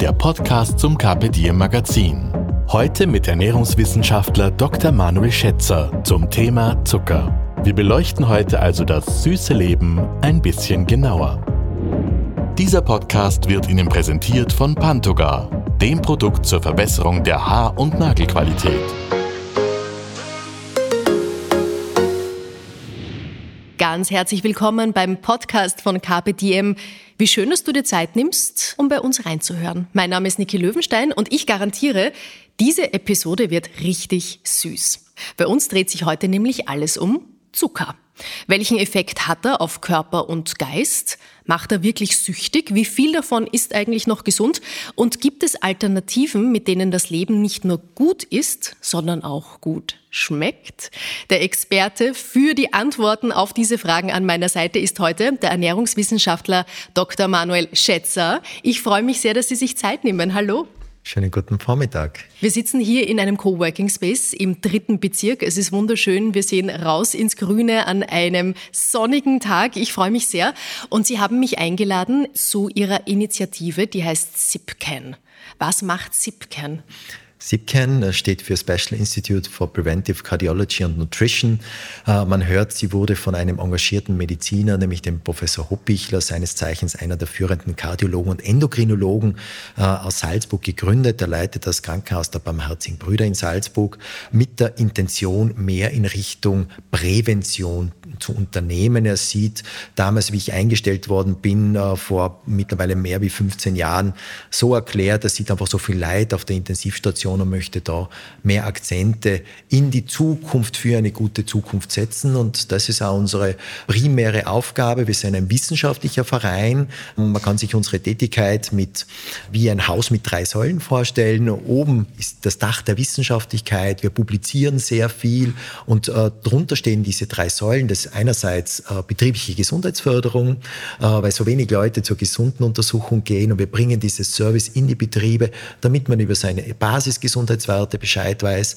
der Podcast zum Carpe Diem Magazin. Heute mit Ernährungswissenschaftler Dr. Manuel Schätzer zum Thema Zucker. Wir beleuchten heute also das süße Leben ein bisschen genauer. Dieser Podcast wird Ihnen präsentiert von Pantogar, dem Produkt zur Verbesserung der Haar- und Nagelqualität. Ganz herzlich willkommen beim Podcast von Diem. Wie schön, dass du dir Zeit nimmst, um bei uns reinzuhören. Mein Name ist Niki Löwenstein und ich garantiere, diese Episode wird richtig süß. Bei uns dreht sich heute nämlich alles um Zucker. Welchen Effekt hat er auf Körper und Geist? Macht er wirklich süchtig? Wie viel davon ist eigentlich noch gesund? Und gibt es Alternativen, mit denen das Leben nicht nur gut ist, sondern auch gut schmeckt? Der Experte für die Antworten auf diese Fragen an meiner Seite ist heute der Ernährungswissenschaftler Dr. Manuel Schätzer. Ich freue mich sehr, dass Sie sich Zeit nehmen. Hallo. Schönen guten Vormittag. Wir sitzen hier in einem Coworking Space im dritten Bezirk. Es ist wunderschön. Wir sehen raus ins Grüne an einem sonnigen Tag. Ich freue mich sehr. Und Sie haben mich eingeladen zu Ihrer Initiative, die heißt SIPCAN. Was macht SIPCAN? SIPCAN steht für Special Institute for Preventive Cardiology and Nutrition. Äh, man hört, sie wurde von einem engagierten Mediziner, nämlich dem Professor Hoppichler, seines Zeichens einer der führenden Kardiologen und Endokrinologen äh, aus Salzburg gegründet. Er leitet das Krankenhaus der Barmherzigen Brüder in Salzburg mit der Intention, mehr in Richtung Prävention zu unternehmen. Er sieht damals, wie ich eingestellt worden bin, äh, vor mittlerweile mehr wie 15 Jahren, so erklärt, er sieht einfach so viel Leid auf der Intensivstation Und möchte da mehr Akzente in die Zukunft für eine gute Zukunft setzen. Und das ist auch unsere primäre Aufgabe. Wir sind ein wissenschaftlicher Verein. Man kann sich unsere Tätigkeit mit, wie ein Haus mit drei Säulen vorstellen. Oben ist das Dach der Wissenschaftlichkeit. Wir publizieren sehr viel und äh, drunter stehen diese drei Säulen. Das ist einerseits äh, betriebliche Gesundheitsförderung, äh, weil so wenig Leute zur gesunden Untersuchung gehen und wir bringen dieses Service in die Betriebe, damit man über seine Basis Basisgesundheitswerte Bescheid weiß.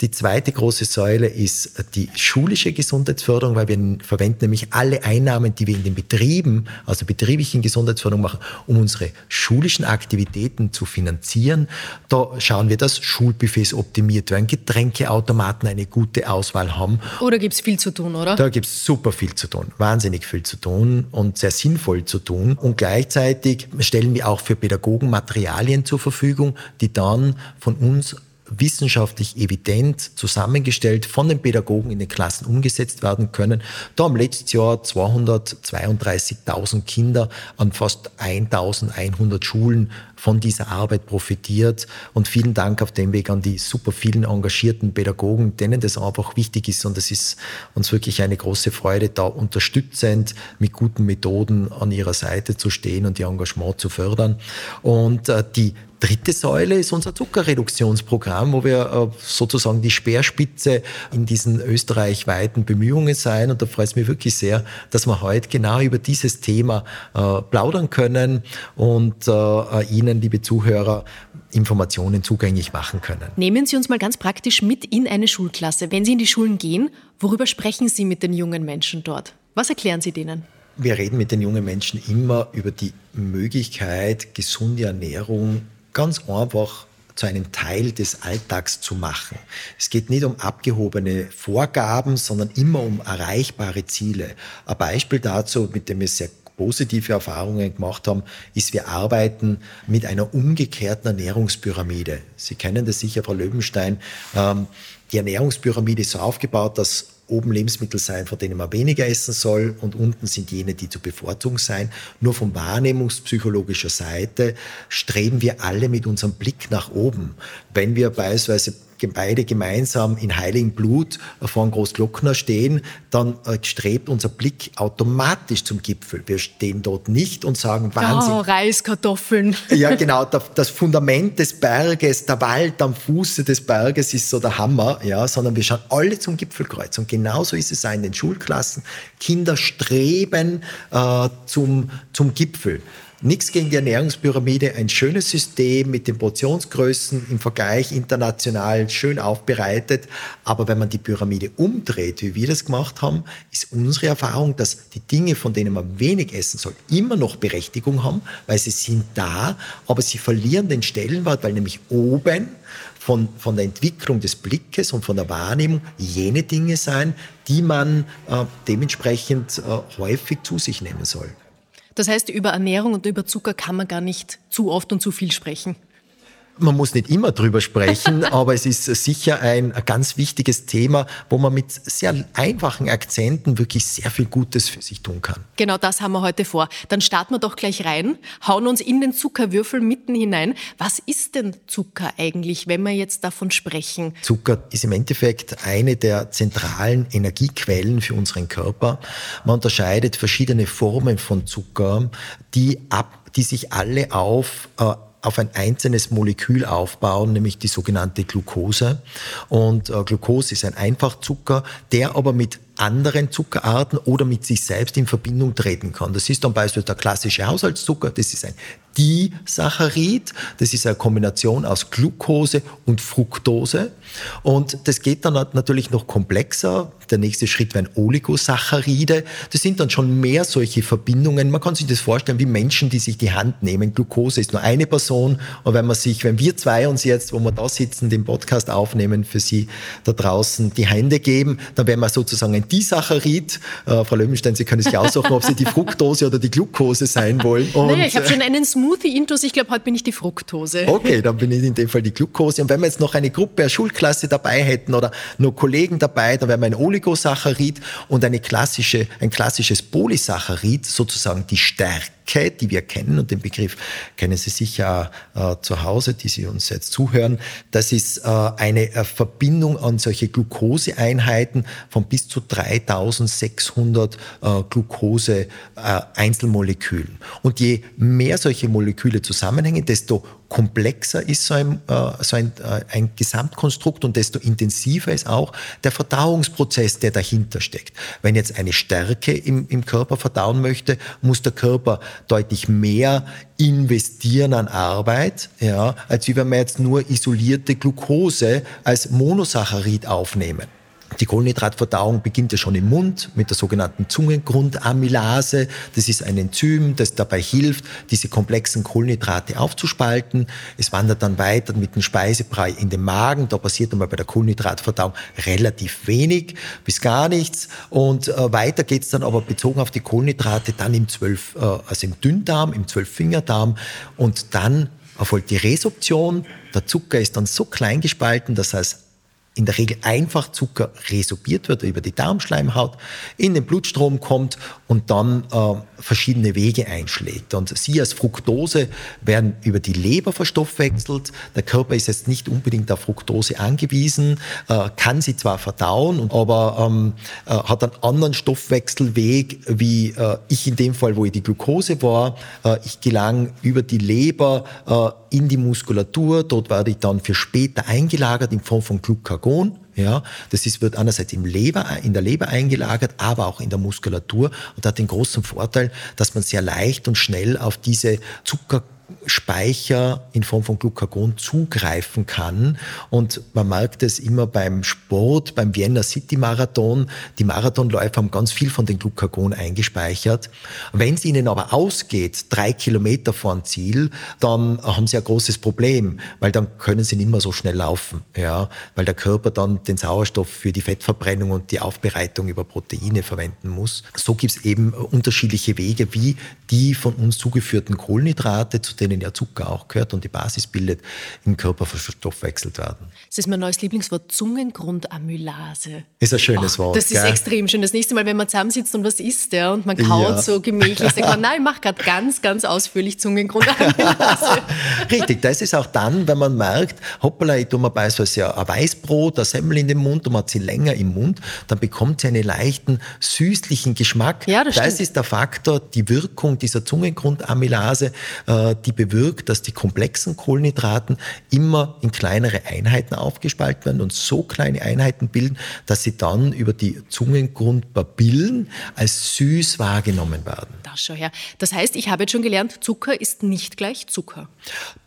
Die zweite große Säule ist die schulische Gesundheitsförderung, weil wir verwenden nämlich alle Einnahmen, die wir in den Betrieben, also betrieblichen Gesundheitsförderung machen, um unsere schulischen Aktivitäten zu finanzieren. Da schauen wir, dass Schulbuffets optimiert werden, Getränkeautomaten eine gute Auswahl haben. Oder gibt es viel zu tun, oder? Da gibt es super viel zu tun, wahnsinnig viel zu tun und sehr sinnvoll zu tun. Und gleichzeitig stellen wir auch für Pädagogen Materialien zur Verfügung, die dann von uns wissenschaftlich evident zusammengestellt von den Pädagogen in den Klassen umgesetzt werden können. Da haben letztes Jahr 232.000 Kinder an fast 1.100 Schulen von dieser Arbeit profitiert. Und vielen Dank auf dem Weg an die super vielen engagierten Pädagogen, denen das einfach wichtig ist. Und es ist uns wirklich eine große Freude, da unterstützend mit guten Methoden an ihrer Seite zu stehen und ihr Engagement zu fördern. Und äh, die dritte Säule ist unser Zuckerreduktionsprogramm, wo wir äh, sozusagen die Speerspitze in diesen österreichweiten Bemühungen sein. Und da freut es mich wirklich sehr, dass wir heute genau über dieses Thema äh, plaudern können und äh, Ihnen, liebe Zuhörer, Informationen zugänglich machen können. Nehmen Sie uns mal ganz praktisch mit in eine Schulklasse. Wenn Sie in die Schulen gehen, worüber sprechen Sie mit den jungen Menschen dort? Was erklären Sie denen? Wir reden mit den jungen Menschen immer über die Möglichkeit, gesunde Ernährung ganz einfach zu einem Teil des Alltags zu machen. Es geht nicht um abgehobene Vorgaben, sondern immer um erreichbare Ziele. Ein Beispiel dazu, mit dem wir sehr positive Erfahrungen gemacht haben, ist, wir arbeiten mit einer umgekehrten Ernährungspyramide. Sie kennen das sicher, Frau Löwenstein. Ähm, die Ernährungspyramide ist so aufgebaut, dass oben Lebensmittel sein, von denen man weniger essen soll und unten sind jene, die zu bevorzugen sein. Nur von wahrnehmungspsychologischer Seite streben wir alle mit unserem Blick nach oben. Wenn wir beispielsweise beide gemeinsam in heiligen Blut vor einem Großglockner stehen, dann äh, strebt unser Blick automatisch zum Gipfel. Wir stehen dort nicht und sagen, Wahnsinn. Oh, Reiskartoffeln. Ja, genau. Das Fundament des Berges, der Wald am Fuße des Berges ist so der Hammer, ja, sondern wir schauen alle zum Gipfelkreuz. Und genauso ist es auch in den Schulklassen. Kinder streben äh, zum, zum Gipfel. Nichts gegen die Ernährungspyramide, ein schönes System mit den Portionsgrößen im Vergleich international schön aufbereitet. Aber wenn man die Pyramide umdreht, wie wir das gemacht haben, ist unsere Erfahrung, dass die Dinge, von denen man wenig essen soll, immer noch Berechtigung haben, weil sie sind da, aber sie verlieren den Stellenwert, weil nämlich oben von, von der Entwicklung des Blickes und von der Wahrnehmung jene Dinge sein, die man äh, dementsprechend äh, häufig zu sich nehmen soll. Das heißt, über Ernährung und über Zucker kann man gar nicht zu oft und zu viel sprechen. Man muss nicht immer drüber sprechen, aber es ist sicher ein ganz wichtiges Thema, wo man mit sehr einfachen Akzenten wirklich sehr viel Gutes für sich tun kann. Genau das haben wir heute vor. Dann starten wir doch gleich rein, hauen uns in den Zuckerwürfel mitten hinein. Was ist denn Zucker eigentlich, wenn wir jetzt davon sprechen? Zucker ist im Endeffekt eine der zentralen Energiequellen für unseren Körper. Man unterscheidet verschiedene Formen von Zucker, die ab die sich alle auf äh, auf ein einzelnes Molekül aufbauen, nämlich die sogenannte Glucose. Und äh, Glucose ist ein Einfachzucker, der aber mit anderen Zuckerarten oder mit sich selbst in Verbindung treten kann. Das ist dann beispielsweise der klassische Haushaltszucker, das ist ein Disaccharid, das ist eine Kombination aus Glucose und Fructose und das geht dann natürlich noch komplexer. Der nächste Schritt wären Oligosaccharide. Das sind dann schon mehr solche Verbindungen. Man kann sich das vorstellen wie Menschen, die sich die Hand nehmen. Glucose ist nur eine Person und wenn man sich, wenn wir zwei uns jetzt, wo wir da sitzen, den Podcast aufnehmen, für Sie da draußen die Hände geben, dann wären wir sozusagen ein Disaccharid. Äh, Frau Löwenstein, Sie können sich aussuchen, ob Sie die Fructose oder die Glucose sein wollen. Und, naja, ich habe schon einen Smoothie-Intus. Ich glaube, heute bin ich die Fructose. Okay, dann bin ich in dem Fall die Glucose. Und wenn wir jetzt noch eine Gruppe, eine Schulklasse dabei hätten oder nur Kollegen dabei, dann wären wir ein Oligosaccharid und eine klassische, ein klassisches Polysaccharid, sozusagen die Stärke die wir kennen, und den Begriff kennen Sie sicher äh, zu Hause, die Sie uns jetzt zuhören, das ist äh, eine äh, Verbindung an solche Glukoseeinheiten von bis zu 3600 äh, Glucose-Einzelmolekülen. Und je mehr solche Moleküle zusammenhängen, desto komplexer ist so ein, äh, so ein, äh, ein Gesamtkonstrukt und desto intensiver ist auch der Verdauungsprozess, der dahinter steckt. Wenn jetzt eine Stärke im, im Körper verdauen möchte, muss der Körper deutlich mehr investieren an Arbeit, ja, als wie wenn wir jetzt nur isolierte Glucose als Monosaccharid aufnehmen. Die Kohlenhydratverdauung beginnt ja schon im Mund mit der sogenannten Zungengrundamylase. Das ist ein Enzym, das dabei hilft, diese komplexen Kohlenhydrate aufzuspalten. Es wandert dann weiter mit dem Speisebrei in den Magen. Da passiert einmal bei der Kohlenhydratverdauung relativ wenig bis gar nichts. Und äh, weiter geht's dann aber bezogen auf die Kohlenhydrate dann im Zwölf, äh, also im Dünndarm, im Zwölffingerdarm. Und dann erfolgt die Resorption. Der Zucker ist dann so klein gespalten, dass er in der Regel einfach Zucker resorbiert wird über die Darmschleimhaut, in den Blutstrom kommt und dann äh, verschiedene Wege einschlägt. Und sie als Fructose werden über die Leber verstoffwechselt. Der Körper ist jetzt nicht unbedingt auf Fructose angewiesen, äh, kann sie zwar verdauen, aber ähm, äh, hat einen anderen Stoffwechselweg wie äh, ich in dem Fall, wo ich die Glucose war. Äh, ich gelang über die Leber äh, in die Muskulatur. Dort werde ich dann für später eingelagert in Form von Glucagon. Ja, das ist, wird einerseits im Leber, in der Leber eingelagert, aber auch in der Muskulatur und hat den großen Vorteil, dass man sehr leicht und schnell auf diese Zucker Speicher in Form von Glucagon zugreifen kann. Und man merkt es immer beim Sport, beim Vienna City Marathon. Die Marathonläufer haben ganz viel von den Glucagon eingespeichert. Wenn es ihnen aber ausgeht, drei Kilometer vor dem Ziel, dann haben sie ein großes Problem, weil dann können sie nicht mehr so schnell laufen, ja, weil der Körper dann den Sauerstoff für die Fettverbrennung und die Aufbereitung über Proteine verwenden muss. So gibt es eben unterschiedliche Wege, wie die von uns zugeführten Kohlenhydrate, zu denen ja Zucker auch gehört und die Basis bildet, im Körper verstoffwechselt werden. Das ist mein neues Lieblingswort, Zungengrundamylase. Ist ein schönes Wort. Das ist gell? extrem schön. Das nächste Mal, wenn man zusammensitzt und was isst ja, und man kaut ja. so gemächlich, sagt man, nein, ich mache gerade ganz, ganz ausführlich Zungengrundamylase. Richtig, das ist auch dann, wenn man merkt, hoppala, ich tue mir beispielsweise ein Weißbrot, ein Semmel in den Mund und man hat sie länger im Mund, dann bekommt sie einen leichten süßlichen Geschmack. Ja, das, das ist der Faktor, die Wirkung dieser Zungengrundamylase, äh, die bewirkt, dass die komplexen Kohlenhydraten immer in kleinere Einheiten aufgespalten werden und so kleine Einheiten bilden, dass sie dann über die Zungengrundpapillen als süß wahrgenommen werden. Das schon her. Das heißt, ich habe jetzt schon gelernt, Zucker ist nicht gleich Zucker.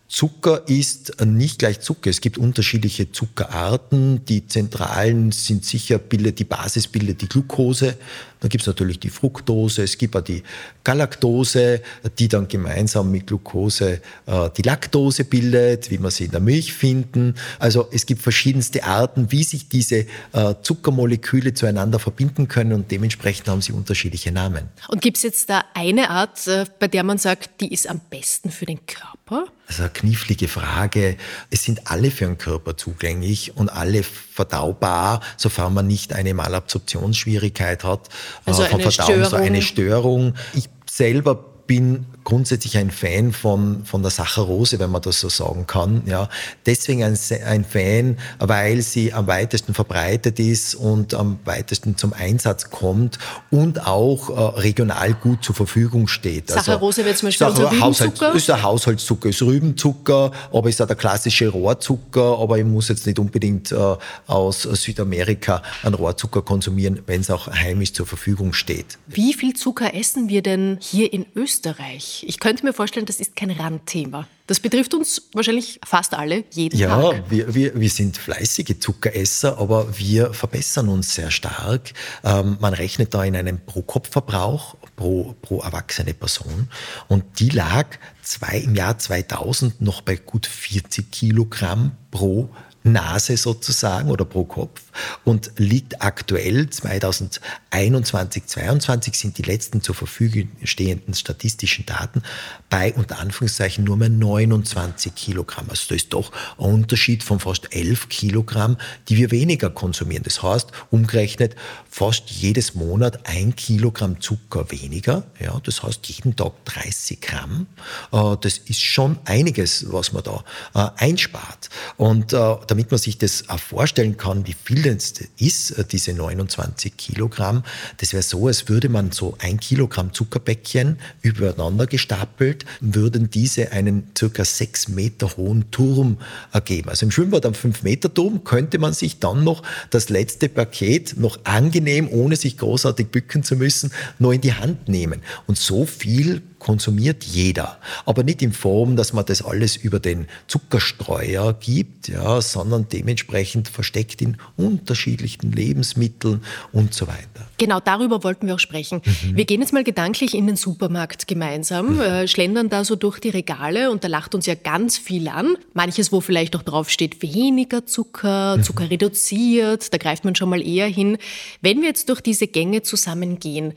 Zucker ist nicht gleich Zucker. Es gibt unterschiedliche Zuckerarten. Die zentralen sind sicher, bildet die Basis bildet die Glucose. Dann gibt es natürlich die Fructose, es gibt auch die Galaktose, die dann gemeinsam mit Glucose äh, die Laktose bildet, wie man sie in der Milch finden. Also es gibt verschiedenste Arten, wie sich diese äh, Zuckermoleküle zueinander verbinden können und dementsprechend haben sie unterschiedliche Namen. Und gibt es jetzt da eine Art, äh, bei der man sagt, die ist am besten für den Körper? Das ist eine knifflige Frage. Es sind alle für den Körper zugänglich und alle verdaubar, sofern man nicht eine Malabsorptionsschwierigkeit hat. Also äh, von eine Verdauung, Störung. so eine Störung. Ich selber bin grundsätzlich ein Fan von, von der Saccharose, wenn man das so sagen kann. Ja. Deswegen ein, ein Fan, weil sie am weitesten verbreitet ist und am weitesten zum Einsatz kommt und auch äh, regional gut zur Verfügung steht. Saccharose also, wird zum Beispiel Saccharose, Rübenzucker? ist ein Haushaltszucker, ist Rübenzucker, aber ist auch der klassische Rohrzucker, aber ich muss jetzt nicht unbedingt äh, aus Südamerika einen Rohrzucker konsumieren, wenn es auch heimisch zur Verfügung steht. Wie viel Zucker essen wir denn hier in Österreich? Ich könnte mir vorstellen, das ist kein Randthema. Das betrifft uns wahrscheinlich fast alle, jeden ja, Tag. Ja, wir, wir, wir sind fleißige Zuckeresser, aber wir verbessern uns sehr stark. Ähm, man rechnet da in einem Pro-Kopf-Verbrauch pro, pro erwachsene Person und die lag zwei, im Jahr 2000 noch bei gut 40 Kilogramm pro Nase sozusagen oder pro Kopf und liegt aktuell 2021, 2022 sind die letzten zur Verfügung stehenden statistischen Daten bei unter Anführungszeichen nur mehr 29 Kilogramm. Also da ist doch ein Unterschied von fast 11 Kilogramm, die wir weniger konsumieren. Das heißt, umgerechnet fast jedes Monat ein Kilogramm Zucker weniger. Ja, das heißt jeden Tag 30 Gramm. Äh, das ist schon einiges, was man da äh, einspart. Und äh, damit man sich das auch vorstellen kann, wie viel das ist, äh, diese 29 Kilogramm, das wäre so, als würde man so ein Kilogramm Zuckerbäckchen übereinander gestapelt, würden diese einen circa sechs Meter hohen Turm ergeben. Also im Schwimmbad am fünf Meter Turm könnte man sich dann noch das letzte Paket noch angenehm, ohne sich großartig bücken zu müssen, noch in die Hand nehmen. Und so viel konsumiert jeder. Aber nicht in Form, dass man das alles über den Zuckerstreuer gibt, ja, sondern dementsprechend versteckt in unterschiedlichen Lebensmitteln und so weiter. Genau darüber wollten wir auch sprechen. Mhm. Wir gehen jetzt mal gedanklich in den Supermarkt gemeinsam, mhm. äh, schlendern da so durch die Regale und da lacht uns ja ganz viel an. Manches, wo vielleicht auch drauf steht, weniger Zucker, mhm. Zucker reduziert, da greift man schon mal eher hin. Wenn wir jetzt durch diese Gänge zusammengehen,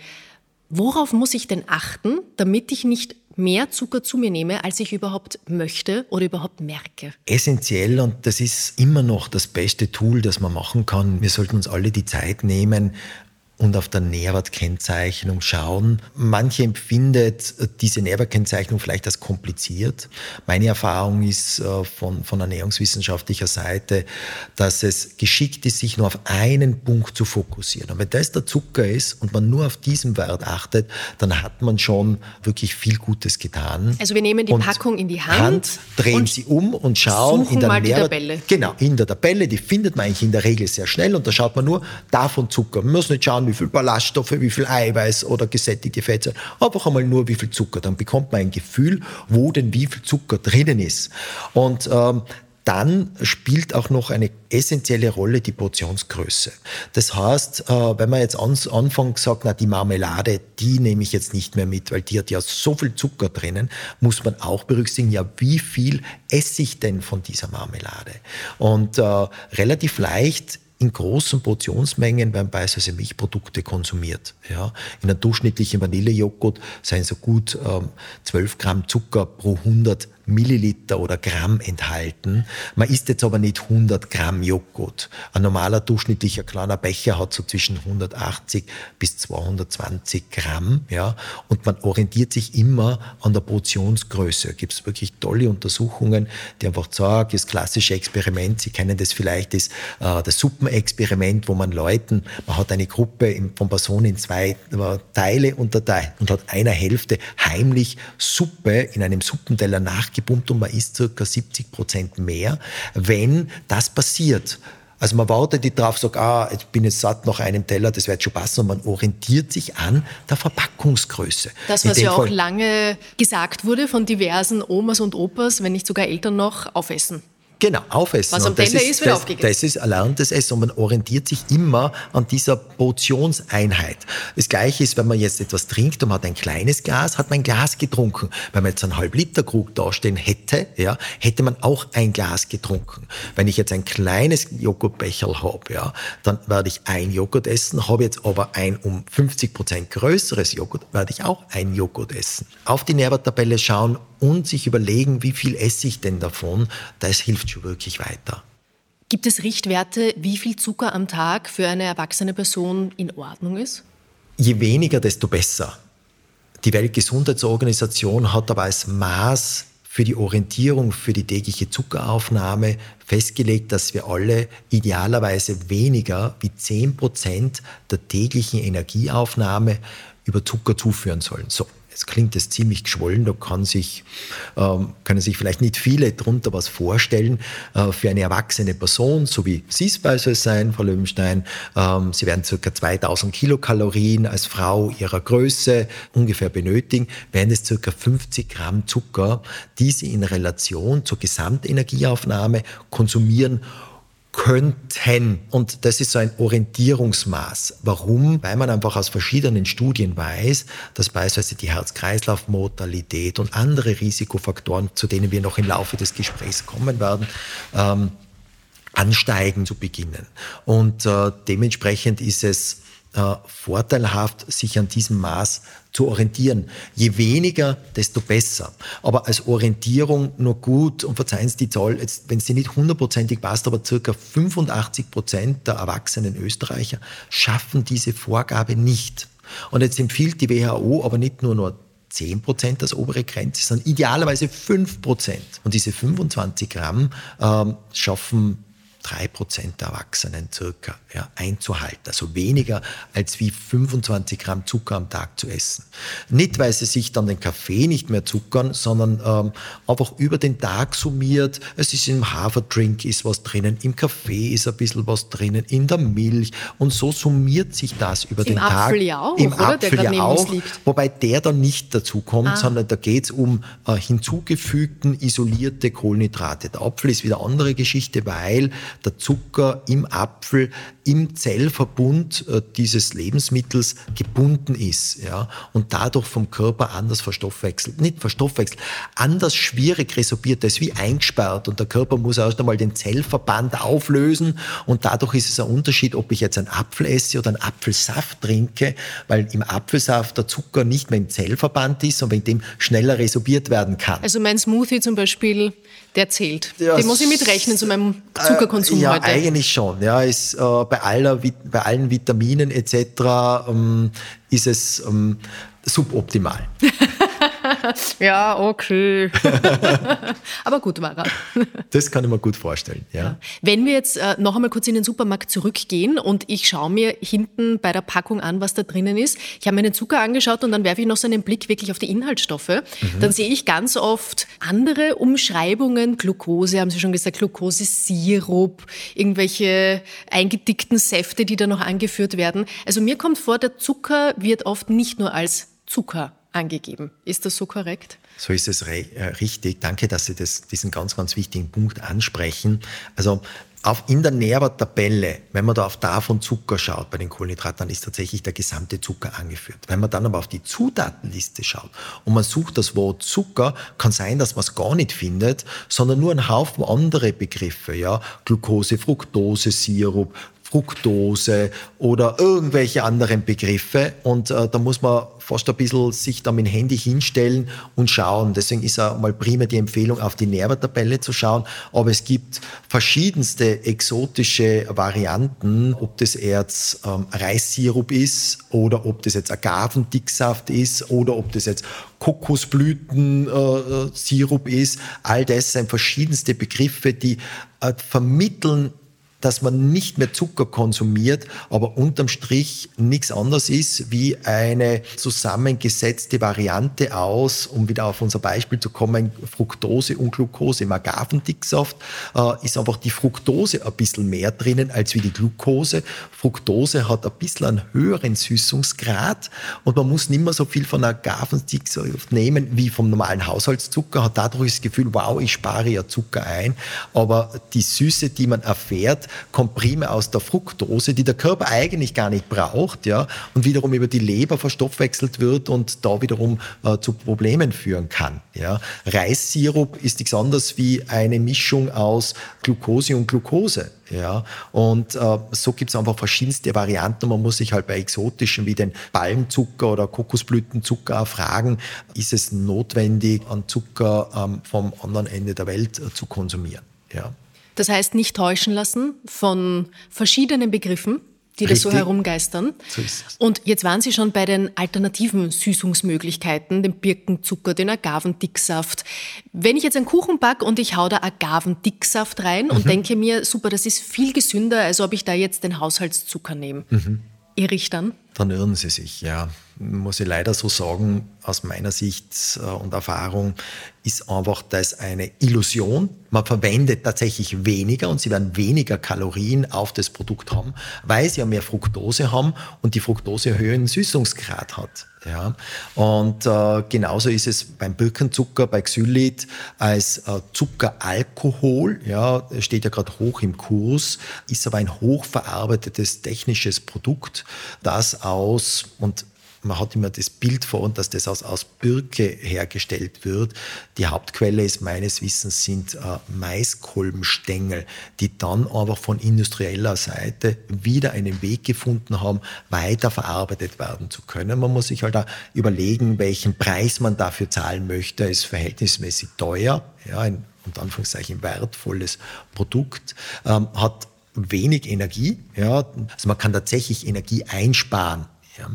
Worauf muss ich denn achten, damit ich nicht mehr Zucker zu mir nehme, als ich überhaupt möchte oder überhaupt merke? Essentiell und das ist immer noch das beste Tool, das man machen kann. Wir sollten uns alle die Zeit nehmen, und auf der Nährwertkennzeichnung schauen. Manche empfindet diese Nährwertkennzeichnung vielleicht als kompliziert. Meine Erfahrung ist äh, von, von ernährungswissenschaftlicher Seite, dass es geschickt ist, sich nur auf einen Punkt zu fokussieren. Und wenn das der Zucker ist und man nur auf diesen Wert achtet, dann hat man schon wirklich viel Gutes getan. Also wir nehmen die und Packung in die Hand, Hand drehen sie um und schauen in der mal die Tabelle. Genau, in der Tabelle, die findet man eigentlich in der Regel sehr schnell und da schaut man nur davon Zucker. Man muss nicht schauen, wie viel Ballaststoffe, wie viel Eiweiß oder gesättigte Fette, einfach einmal nur wie viel Zucker. Dann bekommt man ein Gefühl, wo denn wie viel Zucker drinnen ist. Und ähm, dann spielt auch noch eine essentielle Rolle die Portionsgröße. Das heißt, äh, wenn man jetzt anfangs sagt, na, die Marmelade, die nehme ich jetzt nicht mehr mit, weil die hat ja so viel Zucker drinnen, muss man auch berücksichtigen, ja, wie viel esse ich denn von dieser Marmelade? Und äh, relativ leicht in großen Portionsmengen werden beispielsweise Milchprodukte konsumiert. Ja. In einem durchschnittlichen Vanillejoghurt seien so gut ähm, 12 Gramm Zucker pro 100 Milliliter oder Gramm enthalten. Man isst jetzt aber nicht 100 Gramm Joghurt. Ein normaler durchschnittlicher kleiner Becher hat so zwischen 180 bis 220 Gramm. Ja, und man orientiert sich immer an der Portionsgröße. Gibt es wirklich tolle Untersuchungen, die einfach sagen, das klassische Experiment, Sie kennen das vielleicht, ist äh, das Suppenexperiment, wo man Leuten, man hat eine Gruppe von Personen in zwei äh, Teile unterteilt und hat einer Hälfte heimlich Suppe in einem Suppenteller nachgegeben aufgepumpt und man isst circa 70 Prozent mehr, wenn das passiert. Also man wartet nicht drauf, sagt, ah, ich bin jetzt satt nach einem Teller, das wird schon passen. Und man orientiert sich an der Verpackungsgröße. Das, was ja auch lange gesagt wurde von diversen Omas und Opas, wenn nicht sogar Eltern noch, aufessen. Genau, aufessen. Was am Teller ist, wird das, aufgegessen. Das ist erlerntes Essen und man orientiert sich immer an dieser Portionseinheit. Das Gleiche ist, wenn man jetzt etwas trinkt und man hat ein kleines Glas, hat man ein Glas getrunken. Wenn man jetzt einen halb Liter Krug dastehen hätte, ja, hätte man auch ein Glas getrunken. Wenn ich jetzt ein kleines Joghurtbecher habe, ja, dann werde ich ein Joghurt essen. Habe jetzt aber ein um 50 Prozent größeres Joghurt, werde ich auch ein Joghurt essen. Auf die Nährwerttabelle schauen und sich überlegen, wie viel esse ich denn davon, das hilft schon wirklich weiter. Gibt es Richtwerte, wie viel Zucker am Tag für eine erwachsene Person in Ordnung ist? Je weniger, desto besser. Die Weltgesundheitsorganisation hat aber als Maß für die Orientierung für die tägliche Zuckeraufnahme festgelegt, dass wir alle idealerweise weniger wie 10 Prozent der täglichen Energieaufnahme über Zucker zuführen sollen. So, Jetzt klingt das ziemlich geschwollen, da kann sich, ähm, können sich vielleicht nicht viele darunter was vorstellen. Äh, für eine erwachsene Person, so wie Sie es beispielsweise sein, Frau Löwenstein, ähm, Sie werden ca. 2000 Kilokalorien als Frau Ihrer Größe ungefähr benötigen, wären es ca. 50 Gramm Zucker, die Sie in Relation zur Gesamtenergieaufnahme konsumieren könnten. Und das ist so ein Orientierungsmaß. Warum? Weil man einfach aus verschiedenen Studien weiß, dass beispielsweise die Herz-Kreislauf-Mortalität und andere Risikofaktoren, zu denen wir noch im Laufe des Gesprächs kommen werden, ähm, ansteigen zu beginnen. Und äh, dementsprechend ist es äh, vorteilhaft, sich an diesem Maß zu orientieren. Je weniger, desto besser. Aber als Orientierung nur gut, und verzeihen Sie die Zahl, jetzt, wenn sie nicht hundertprozentig passt, aber circa 85 Prozent der erwachsenen Österreicher schaffen diese Vorgabe nicht. Und jetzt empfiehlt die WHO aber nicht nur nur 10 Prozent als obere Grenze, sondern idealerweise 5 Prozent. Und diese 25 Gramm ähm, schaffen drei Prozent der Erwachsenen circa ja, einzuhalten. Also weniger als wie 25 Gramm Zucker am Tag zu essen. Nicht, weil sie sich dann den Kaffee nicht mehr zuckern, sondern ähm, einfach über den Tag summiert. Es ist im Haferdrink ist was drinnen, im Kaffee ist ein bisschen was drinnen, in der Milch. Und so summiert sich das über Im den Apfel Tag. ja auch, Im oder? Apfel ja auch. Wobei der dann nicht dazu kommt, Ah. sondern da geht es um äh, hinzugefügten isolierte Kohlenhydrate. Der Apfel ist wieder eine andere Geschichte, weil der Zucker im Apfel im Zellverbund äh, dieses Lebensmittels gebunden ist ja, und dadurch vom Körper anders verstoffwechselt. Nicht verstoffwechselt, anders schwierig resorbiert. Der ist wie eingesperrt und der Körper muss erst einmal den Zellverband auflösen und dadurch ist es ein Unterschied, ob ich jetzt einen Apfel esse oder einen Apfelsaft trinke, weil im Apfelsaft der Zucker nicht mehr im Zellverband ist, sondern in dem schneller resorbiert werden kann. Also mein Smoothie zum Beispiel, der zählt. Ja, Den muss ich mitrechnen zu meinem Zuckerkonsum Äh, ja, heute. eigentlich schon. Ja, ist, äh, bei, aller, bei allen Vitaminen etc. Ähm, ist es ähm, suboptimal. Ja, okay. Aber gut er. Das kann ich mir gut vorstellen. Ja. Wenn wir jetzt äh, noch einmal kurz in den Supermarkt zurückgehen und ich schaue mir hinten bei der Packung an, was da drinnen ist. Ich habe mir den Zucker angeschaut und dann werfe ich noch so einen Blick wirklich auf die Inhaltsstoffe. Dann sehe ich ganz oft andere Umschreibungen. Glucose, haben Sie schon gesagt, Glucose-Sirup, irgendwelche eingedickten Säfte, die da noch angeführt werden. Also mir kommt vor, der Zucker wird oft nicht nur als Zucker angegeben. Ist das so korrekt? So ist es äh, richtig. Danke, dass Sie das, diesen ganz, ganz wichtigen Punkt ansprechen. Also auf, in der Nährwerttabelle, wenn man da auf davon Zucker schaut bei den Kohlenhydraten, dann ist tatsächlich der gesamte Zucker angeführt. Wenn man dann aber auf die Zutatenliste schaut und man sucht das Wort Zucker, kann sein, dass man es gar nicht findet, sondern nur einen Haufen andere Begriffe, ja, Glucose, Fructose, Sirup, Fructose oder irgendwelche anderen Begriffe. Und äh, da muss man fast ein bisschen sich da mit dem Handy hinstellen und schauen. Deswegen ist auch mal prima die Empfehlung, auf die Nährwerttabelle zu schauen. Aber es gibt verschiedenste exotische Varianten, ob das jetzt ähm, Reissirup ist oder ob das jetzt Agavendicksaft ist oder ob das jetzt Kokosblütensirup äh, ist. All das sind verschiedenste Begriffe, die äh, vermitteln dass man nicht mehr Zucker konsumiert, aber unterm Strich nichts anderes ist wie eine zusammengesetzte Variante aus, um wieder auf unser Beispiel zu kommen, Fructose und Glucose. Im Agavendicksaft äh, ist einfach die Fructose ein bisschen mehr drinnen als wie die Glucose. Fructose hat ein bisschen einen höheren Süßungsgrad und man muss nicht mehr so viel von Agavendicksaft nehmen wie vom normalen Haushaltszucker, hat dadurch das Gefühl, wow, ich spare ja Zucker ein, aber die Süße, die man erfährt, kommt primär aus der Fructose, die der Körper eigentlich gar nicht braucht, ja, und wiederum über die Leber verstoffwechselt wird und da wiederum äh, zu Problemen führen kann. Ja. Reissirup ist nichts anderes wie eine Mischung aus Glucose und Glucose. Ja, und äh, so gibt es einfach verschiedenste Varianten. Man muss sich halt bei exotischen wie den Palmzucker oder Kokosblütenzucker fragen, ist es notwendig, an Zucker ähm, vom anderen Ende der Welt äh, zu konsumieren. Ja. Das heißt, nicht täuschen lassen von verschiedenen Begriffen, die Richtig. da so herumgeistern. So. Und jetzt waren Sie schon bei den alternativen Süßungsmöglichkeiten, dem Birkenzucker, den Agavendicksaft. Wenn ich jetzt einen Kuchen backe und ich hau da Agavendicksaft rein mhm. und denke mir, super, das ist viel gesünder, als ob ich da jetzt den Haushaltszucker nehme. Mhm. Irre ich dann? Dann irren Sie sich, ja. Muss ich leider so sagen, aus meiner Sicht äh, und Erfahrung ist einfach das eine Illusion. Man verwendet tatsächlich weniger und sie werden weniger Kalorien auf das Produkt haben, weil sie ja mehr Fructose haben und die Fructose höheren Süßungsgrad hat. Ja. Und äh, genauso ist es beim Birkenzucker, bei Xylit als äh, Zuckeralkohol, ja, steht ja gerade hoch im Kurs, ist aber ein hochverarbeitetes technisches Produkt, das aus, und man hat immer das Bild vor uns, dass das aus, aus Birke hergestellt wird. Die Hauptquelle ist meines Wissens sind äh, Maiskolbenstängel, die dann einfach von industrieller Seite wieder einen Weg gefunden haben, weiterverarbeitet werden zu können. Man muss sich halt da überlegen, welchen Preis man dafür zahlen möchte. Ist verhältnismäßig teuer, ja, ein unter Anführungszeichen wertvolles Produkt, ähm, hat wenig Energie. Ja, also man kann tatsächlich Energie einsparen ja.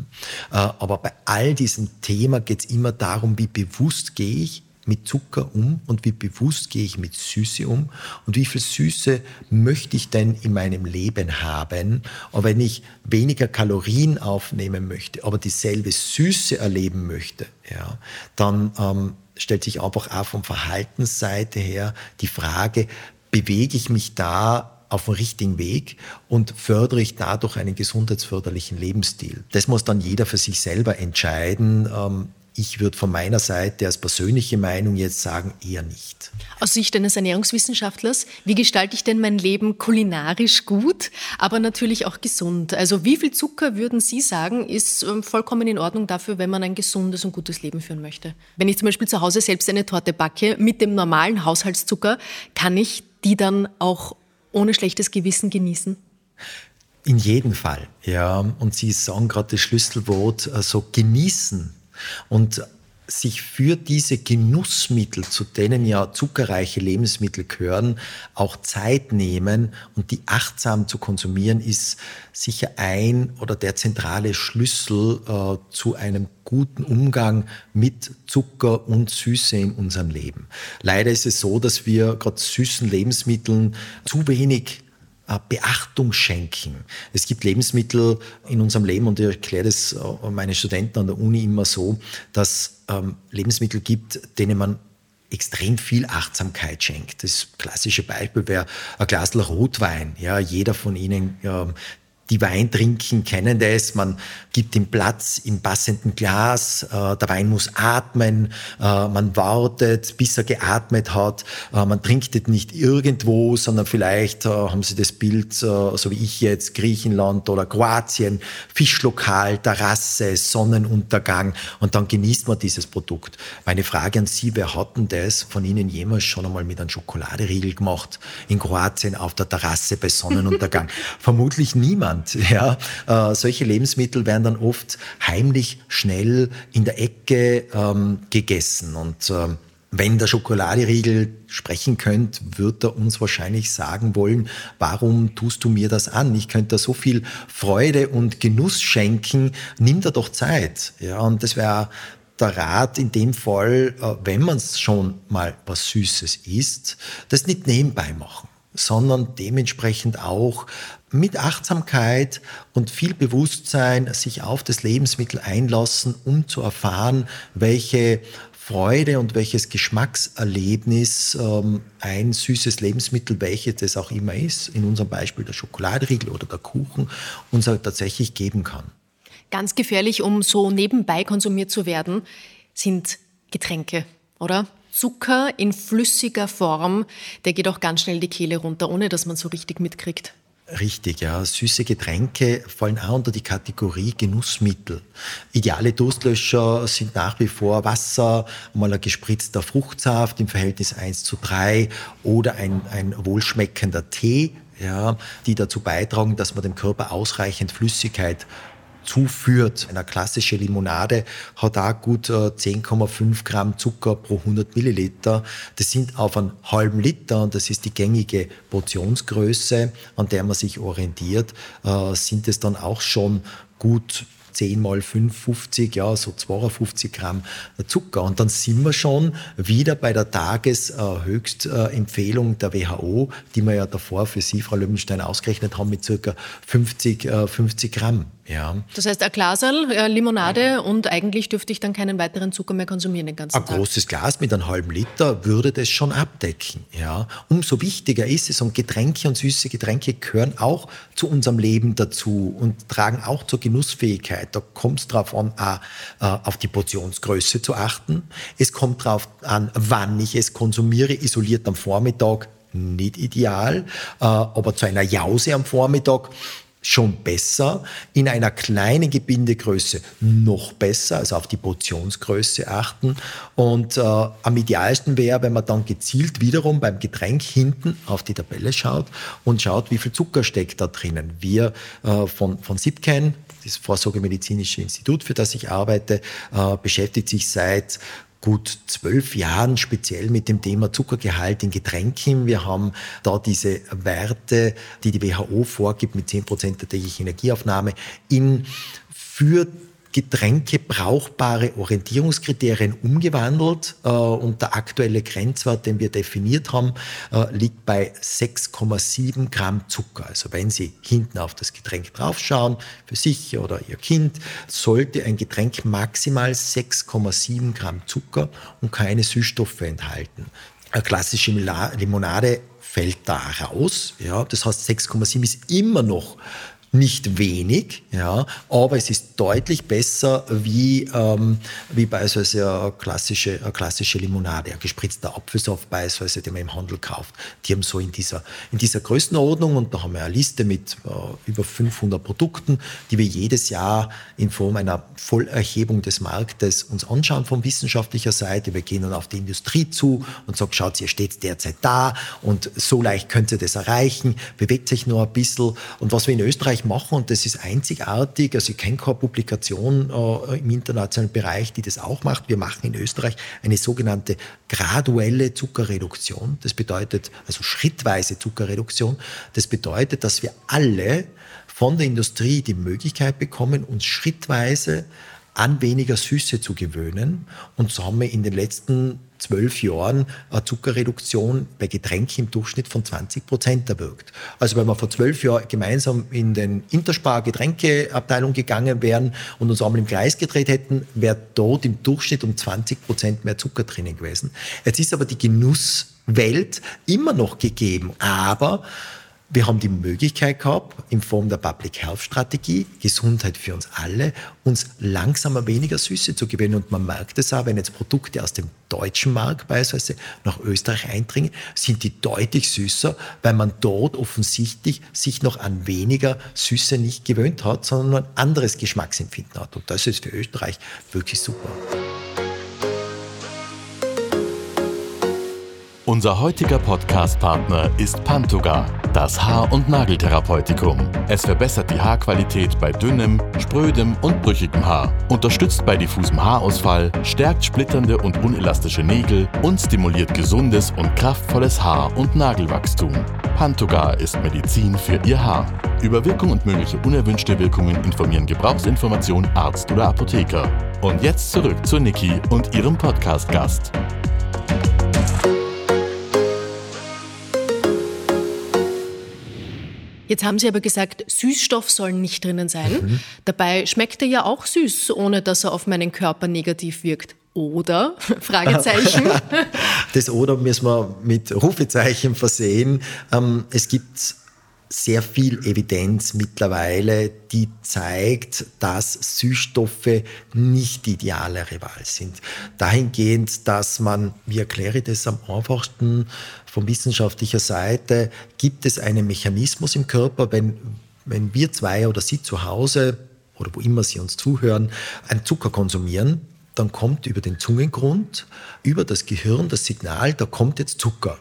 Äh, aber bei all diesem Thema geht es immer darum, wie bewusst gehe ich mit Zucker um und wie bewusst gehe ich mit Süße um und wie viel Süße möchte ich denn in meinem Leben haben. Und wenn ich weniger Kalorien aufnehmen möchte, aber dieselbe Süße erleben möchte, ja, dann ähm, stellt sich einfach auch von Verhaltensseite her die Frage, bewege ich mich da auf dem richtigen Weg und fördere ich dadurch einen gesundheitsförderlichen Lebensstil. Das muss dann jeder für sich selber entscheiden. Ähm, ich würde von meiner Seite als persönliche Meinung jetzt sagen, eher nicht. Aus Sicht eines Ernährungswissenschaftlers, wie gestalte ich denn mein Leben kulinarisch gut, aber natürlich auch gesund? Also wie viel Zucker würden Sie sagen, ist ähm, vollkommen in Ordnung dafür, wenn man ein gesundes und gutes Leben führen möchte? Wenn ich zum Beispiel zu Hause selbst eine Torte backe mit dem normalen Haushaltszucker, kann ich die dann auch ohne schlechtes Gewissen genießen? In jedem Fall, ja. Und Sie sagen gerade das Schlüsselwort, also genießen. Und sich für diese Genussmittel, zu denen ja zuckerreiche Lebensmittel gehören, auch Zeit nehmen und die achtsam zu konsumieren, ist sicher ein oder der zentrale Schlüssel äh, zu einem guten Umgang mit Zucker und Süße in unserem Leben. Leider ist es so, dass wir gerade süßen Lebensmitteln zu wenig Beachtung schenken. Es gibt Lebensmittel in unserem Leben und ich erkläre das äh, meine Studenten an der Uni immer so, dass ähm, Lebensmittel gibt, denen man extrem viel Achtsamkeit schenkt. Das klassische Beispiel wäre ein Glas Rotwein. Ja, jeder von Ihnen ähm, die Wein trinken, kennen das. Man gibt ihm Platz im passenden Glas. Äh, der Wein muss atmen. Äh, man wartet, bis er geatmet hat. Äh, man trinkt es nicht irgendwo, sondern vielleicht haben Sie das Bild, so wie ich jetzt, Griechenland oder Kroatien, Fischlokal, Terrasse, Sonnenuntergang und dann genießt man dieses Produkt. Meine Frage an Sie, wer hat denn das von Ihnen jemals schon einmal mit einem Schokoladeriegel gemacht in Kroatien auf der Terrasse bei Sonnenuntergang? Vermutlich niemand genannt. Ja, äh, solche Lebensmittel werden dann oft heimlich schnell in der Ecke ähm, gegessen und ähm, wenn der Schokoladeriegel sprechen könnte, wird er uns wahrscheinlich sagen wollen, warum tust du mir das an? Ich könnte da so viel Freude und Genuss schenken, nimm da doch Zeit. Ja, und das wäre der Rat in dem Fall, äh, wenn man schon mal was Süßes isst, das nicht nebenbei machen sondern dementsprechend auch mit Achtsamkeit und viel Bewusstsein sich auf das Lebensmittel einlassen, um zu erfahren, welche Freude und welches Geschmackserlebnis ähm, ein süßes Lebensmittel, welches das auch immer ist, in unserem Beispiel der Schokoladriegel oder der Kuchen, uns halt tatsächlich geben kann. Ganz gefährlich, um so nebenbei konsumiert zu werden, sind Getränke, oder? Zucker in flüssiger Form, der geht auch ganz schnell die Kehle runter, ohne dass man so richtig mitkriegt. Richtig, ja. Süße Getränke fallen auch unter die Kategorie Genussmittel. Ideale Durstlöscher sind nach wie vor Wasser, mal ein gespritzter Fruchtsaft im Verhältnis 1 zu 3 oder ein, ein wohlschmeckender Tee, ja, die dazu beitragen, dass man dem Körper ausreichend Flüssigkeit zuführt. Eine klassische Limonade hat auch gut 10,5 äh, Gramm Zucker pro 100 Milliliter. Das sind auf einen halben Liter und das ist die gängige Portionsgröße, an der man sich orientiert, äh, sind es dann auch schon gut 10 mal 5, 50, ja, so 52 Gramm Zucker. Und dann sind wir schon wieder bei der Tageshöchstempfehlung der WHO, die wir ja davor für Sie, Frau Löwenstein, ausgerechnet haben mit circa 50, 50 äh, Gramm. Ja. Das heißt, ein Glasal, äh, Limonade und eigentlich dürfte ich dann keinen weiteren Zucker mehr konsumieren den ganzen ein Tag. Ein großes Glas mit einem halben Liter würde das schon abdecken. Ja. Umso wichtiger ist es und Getränke und süße Getränke gehören auch zu unserem Leben dazu und tragen auch zur Genussfähigkeit. Da kommt es darauf an, auch, äh, auf die Portionsgröße zu achten. Es kommt darauf an, wann ich es konsumiere, isoliert am Vormittag nicht ideal, äh, aber zu einer Jause am Vormittag schon besser, in einer kleinen Gebindegröße noch besser, also auf die Portionsgröße achten. Und äh, am idealsten wäre, wenn man dann gezielt wiederum beim Getränk hinten auf die Tabelle schaut und schaut, wie viel Zucker steckt da drinnen. Wir äh, von, von SIPCAN, das Vorsorgemedizinische Institut, für das ich arbeite, äh, beschäftigt sich seit gut zwölf Jahren speziell mit dem Thema Zuckergehalt in Getränken. Wir haben da diese Werte, die die WHO vorgibt mit zehn Prozent der täglichen Energieaufnahme in für Getränke brauchbare Orientierungskriterien umgewandelt äh, und der aktuelle Grenzwert, den wir definiert haben, äh, liegt bei 6,7 Gramm Zucker. Also wenn Sie hinten auf das Getränk draufschauen, für sich oder Ihr Kind, sollte ein Getränk maximal 6,7 Gramm Zucker und keine Süßstoffe enthalten. Eine klassische Limonade fällt da raus. Ja, das heißt, 6,7 ist immer noch nicht wenig, ja, aber es ist deutlich besser wie, ähm, wie beispielsweise eine klassische, eine klassische Limonade, ein gespritzter Apfelsaft beispielsweise, den man im Handel kauft. Die haben so in dieser, in dieser Größenordnung und da haben wir eine Liste mit äh, über 500 Produkten, die wir jedes Jahr in Form einer Vollerhebung des Marktes uns anschauen von wissenschaftlicher Seite. Wir gehen dann auf die Industrie zu und sagen, schaut, ihr steht derzeit da und so leicht könnt ihr das erreichen, bewegt sich nur ein bisschen. Und was wir in Österreich machen und das ist einzigartig. Also ich kenne keine Publikation äh, im internationalen Bereich, die das auch macht. Wir machen in Österreich eine sogenannte graduelle Zuckerreduktion. Das bedeutet also schrittweise Zuckerreduktion. Das bedeutet, dass wir alle von der Industrie die Möglichkeit bekommen, uns schrittweise an weniger Süße zu gewöhnen. Und so haben wir in den letzten zwölf Jahren eine Zuckerreduktion bei Getränken im Durchschnitt von 20 Prozent erwirkt. Also wenn wir vor zwölf Jahren gemeinsam in den Interspar Getränkeabteilung gegangen wären und uns einmal im Kreis gedreht hätten, wäre dort im Durchschnitt um 20 Prozent mehr Zucker drinnen gewesen. Jetzt ist aber die Genusswelt immer noch gegeben, aber Wir haben die Möglichkeit gehabt, in Form der Public Health Strategie, Gesundheit für uns alle, uns langsamer weniger Süße zu gewöhnen. Und man merkt es auch, wenn jetzt Produkte aus dem deutschen Markt beispielsweise nach Österreich eindringen, sind die deutlich süßer, weil man dort offensichtlich sich noch an weniger Süße nicht gewöhnt hat, sondern ein anderes Geschmacksempfinden hat. Und das ist für Österreich wirklich super. Unser heutiger Podcast-Partner ist Pantoga, das Haar- und Nageltherapeutikum. Es verbessert die Haarqualität bei dünnem, sprödem und brüchigem Haar, unterstützt bei diffusem Haarausfall, stärkt splitternde und unelastische Nägel und stimuliert gesundes und kraftvolles Haar- und Nagelwachstum. Pantoga ist Medizin für Ihr Haar. Über Wirkung und mögliche unerwünschte Wirkungen informieren Gebrauchsinformation Arzt oder Apotheker. Und jetzt zurück zu Niki und ihrem Podcast-Gast. Jetzt haben Sie aber gesagt, Süßstoff soll nicht drinnen sein. Mhm. Dabei schmeckt er ja auch süß, ohne dass er auf meinen Körper negativ wirkt. Oder? Fragezeichen. Das oder müssen wir mit Rufezeichen versehen. Ähm, es gibt sehr viel Evidenz mittlerweile, die zeigt, dass Süßstoffe nicht die idealere Wahl sind. Dahingehend, dass man, wie erkläre ich das am einfachsten von wissenschaftlicher Seite, gibt es einen Mechanismus im Körper, wenn, wenn wir zwei oder Sie zu Hause oder wo immer Sie uns zuhören, einen Zucker konsumieren, dann kommt über den Zungengrund, über das Gehirn das Signal, da kommt jetzt Zucker.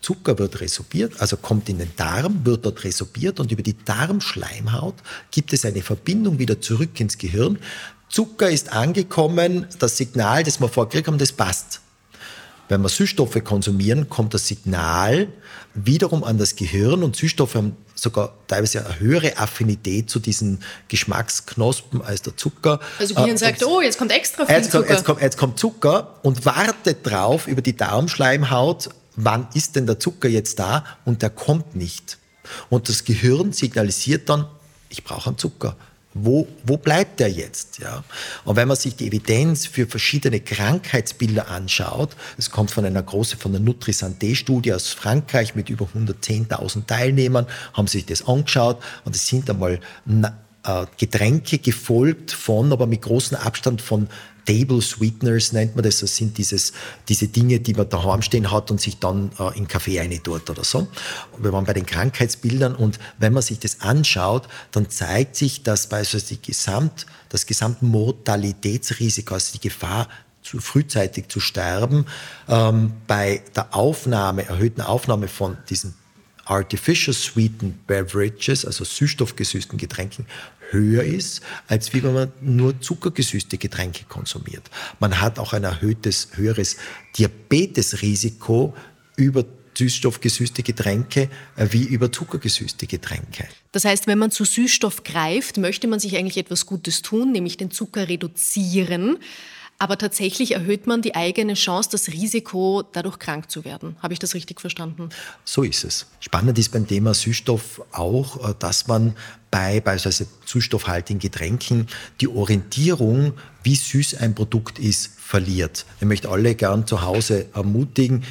Zucker wird resorbiert, also kommt in den Darm, wird dort resorbiert und über die Darmschleimhaut gibt es eine Verbindung wieder zurück ins Gehirn. Zucker ist angekommen, das Signal, das wir vorgekriegt haben, das passt. Wenn wir Süßstoffe konsumieren, kommt das Signal wiederum an das Gehirn und Süßstoffe haben sogar teilweise eine höhere Affinität zu diesen Geschmacksknospen als der Zucker. Also Gehirn äh, sagt, oh, jetzt kommt extra viel jetzt Zucker. Kommt, jetzt, kommt, jetzt kommt Zucker und wartet drauf über die Darmschleimhaut wann ist denn der Zucker jetzt da und der kommt nicht. Und das Gehirn signalisiert dann, ich brauche einen Zucker. Wo, wo bleibt der jetzt? Ja? Und wenn man sich die Evidenz für verschiedene Krankheitsbilder anschaut, es kommt von einer großen, von der Nutri-Santé-Studie aus Frankreich mit über 110.000 Teilnehmern, haben sich das angeschaut und es sind einmal äh, Getränke gefolgt von, aber mit großem Abstand von Table Sweeteners nennt man das. Das sind dieses, diese Dinge, die man daheim stehen hat und sich dann äh, in Kaffee rein tut oder so. Wir waren bei den Krankheitsbildern und wenn man sich das anschaut, dann zeigt sich, dass beispielsweise die Gesamt, das Gesamtmortalitätsrisiko, also die Gefahr, zu frühzeitig zu sterben, ähm, bei der Aufnahme, erhöhten Aufnahme von diesen Artificial Sweetened Beverages, also süßstoffgesüßten Getränken, höher ist, als wie wenn man nur zuckergesüßte Getränke konsumiert. Man hat auch ein erhöhtes, höheres Diabetesrisiko über süßstoffgesüßte Getränke äh, wie über zuckergesüßte Getränke. Das heißt, wenn man zu Süßstoff greift, möchte man sich eigentlich etwas Gutes tun, nämlich den Zucker reduzieren. Aber tatsächlich erhöht man die eigene Chance, das Risiko, dadurch krank zu werden. Habe ich das richtig verstanden? So ist es. Spannend ist beim Thema Süßstoff auch, äh, dass man bei beispielsweise zustoffhaltigen Getränken die Orientierung, wie süß ein Produkt ist, verliert. Ich möchte alle gern zu Hause ermutigen,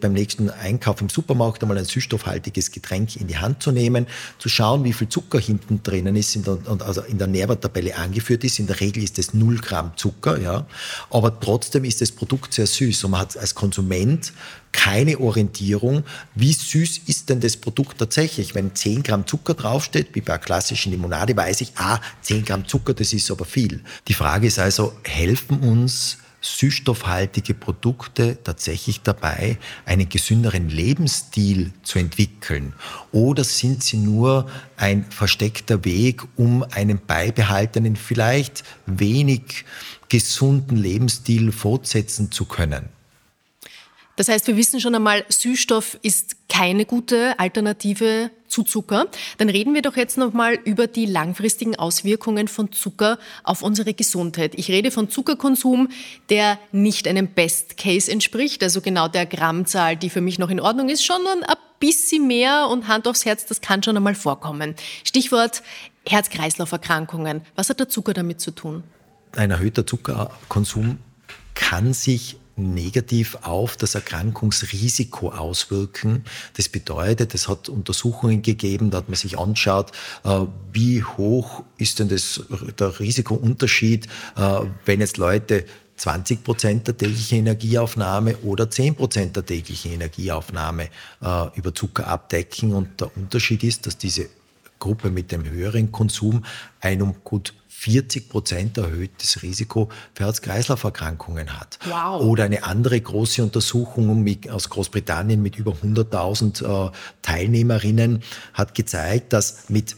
beim nächsten Einkauf im Supermarkt einmal ein süßstoffhaltiges Getränk in die Hand zu nehmen, zu schauen, wie viel Zucker hinten drinnen ist und also in der Nährwerttabelle angeführt ist. In der Regel ist es 0 Gramm Zucker, ja. Aber trotzdem ist das Produkt sehr süß und man hat als Konsument keine Orientierung, wie süß ist denn das Produkt tatsächlich. Wenn 10 Gramm Zucker draufsteht, wie bei einer klassischen Limonade, weiß ich, ah, 10 Gramm Zucker, das ist aber viel. Die Frage ist also, helfen uns süßstoffhaltige Produkte tatsächlich dabei, einen gesünderen Lebensstil zu entwickeln? Oder sind sie nur ein versteckter Weg, um einen beibehaltenen, vielleicht wenig gesunden Lebensstil fortsetzen zu können? Das heißt, wir wissen schon einmal, Süßstoff ist keine gute Alternative zu Zucker. Dann reden wir doch jetzt nochmal über die langfristigen Auswirkungen von Zucker auf unsere Gesundheit. Ich rede von Zuckerkonsum, der nicht einem Best Case entspricht, also genau der Grammzahl, die für mich noch in Ordnung ist, sondern ein bisschen mehr und Hand aufs Herz, das kann schon einmal vorkommen. Stichwort Herz-Kreislauf-Erkrankungen. Was hat der Zucker damit zu tun? Ein erhöhter Zuckerkonsum kann sich negativ auf das Erkrankungsrisiko auswirken. Das bedeutet, es hat Untersuchungen gegeben, da hat man sich anschaut, äh, wie hoch ist denn das, der Risikounterschied, äh, wenn jetzt Leute 20 Prozent der täglichen Energieaufnahme oder 10 Prozent der täglichen Energieaufnahme äh, über Zucker abdecken. Und der Unterschied ist, dass diese Gruppe mit dem höheren Konsum ein um gut 40 Prozent erhöhtes Risiko für Herz-Kreislauf-Erkrankungen hat. Wow. Oder eine andere große Untersuchung aus Großbritannien mit über 100.000 äh, Teilnehmerinnen hat gezeigt, dass mit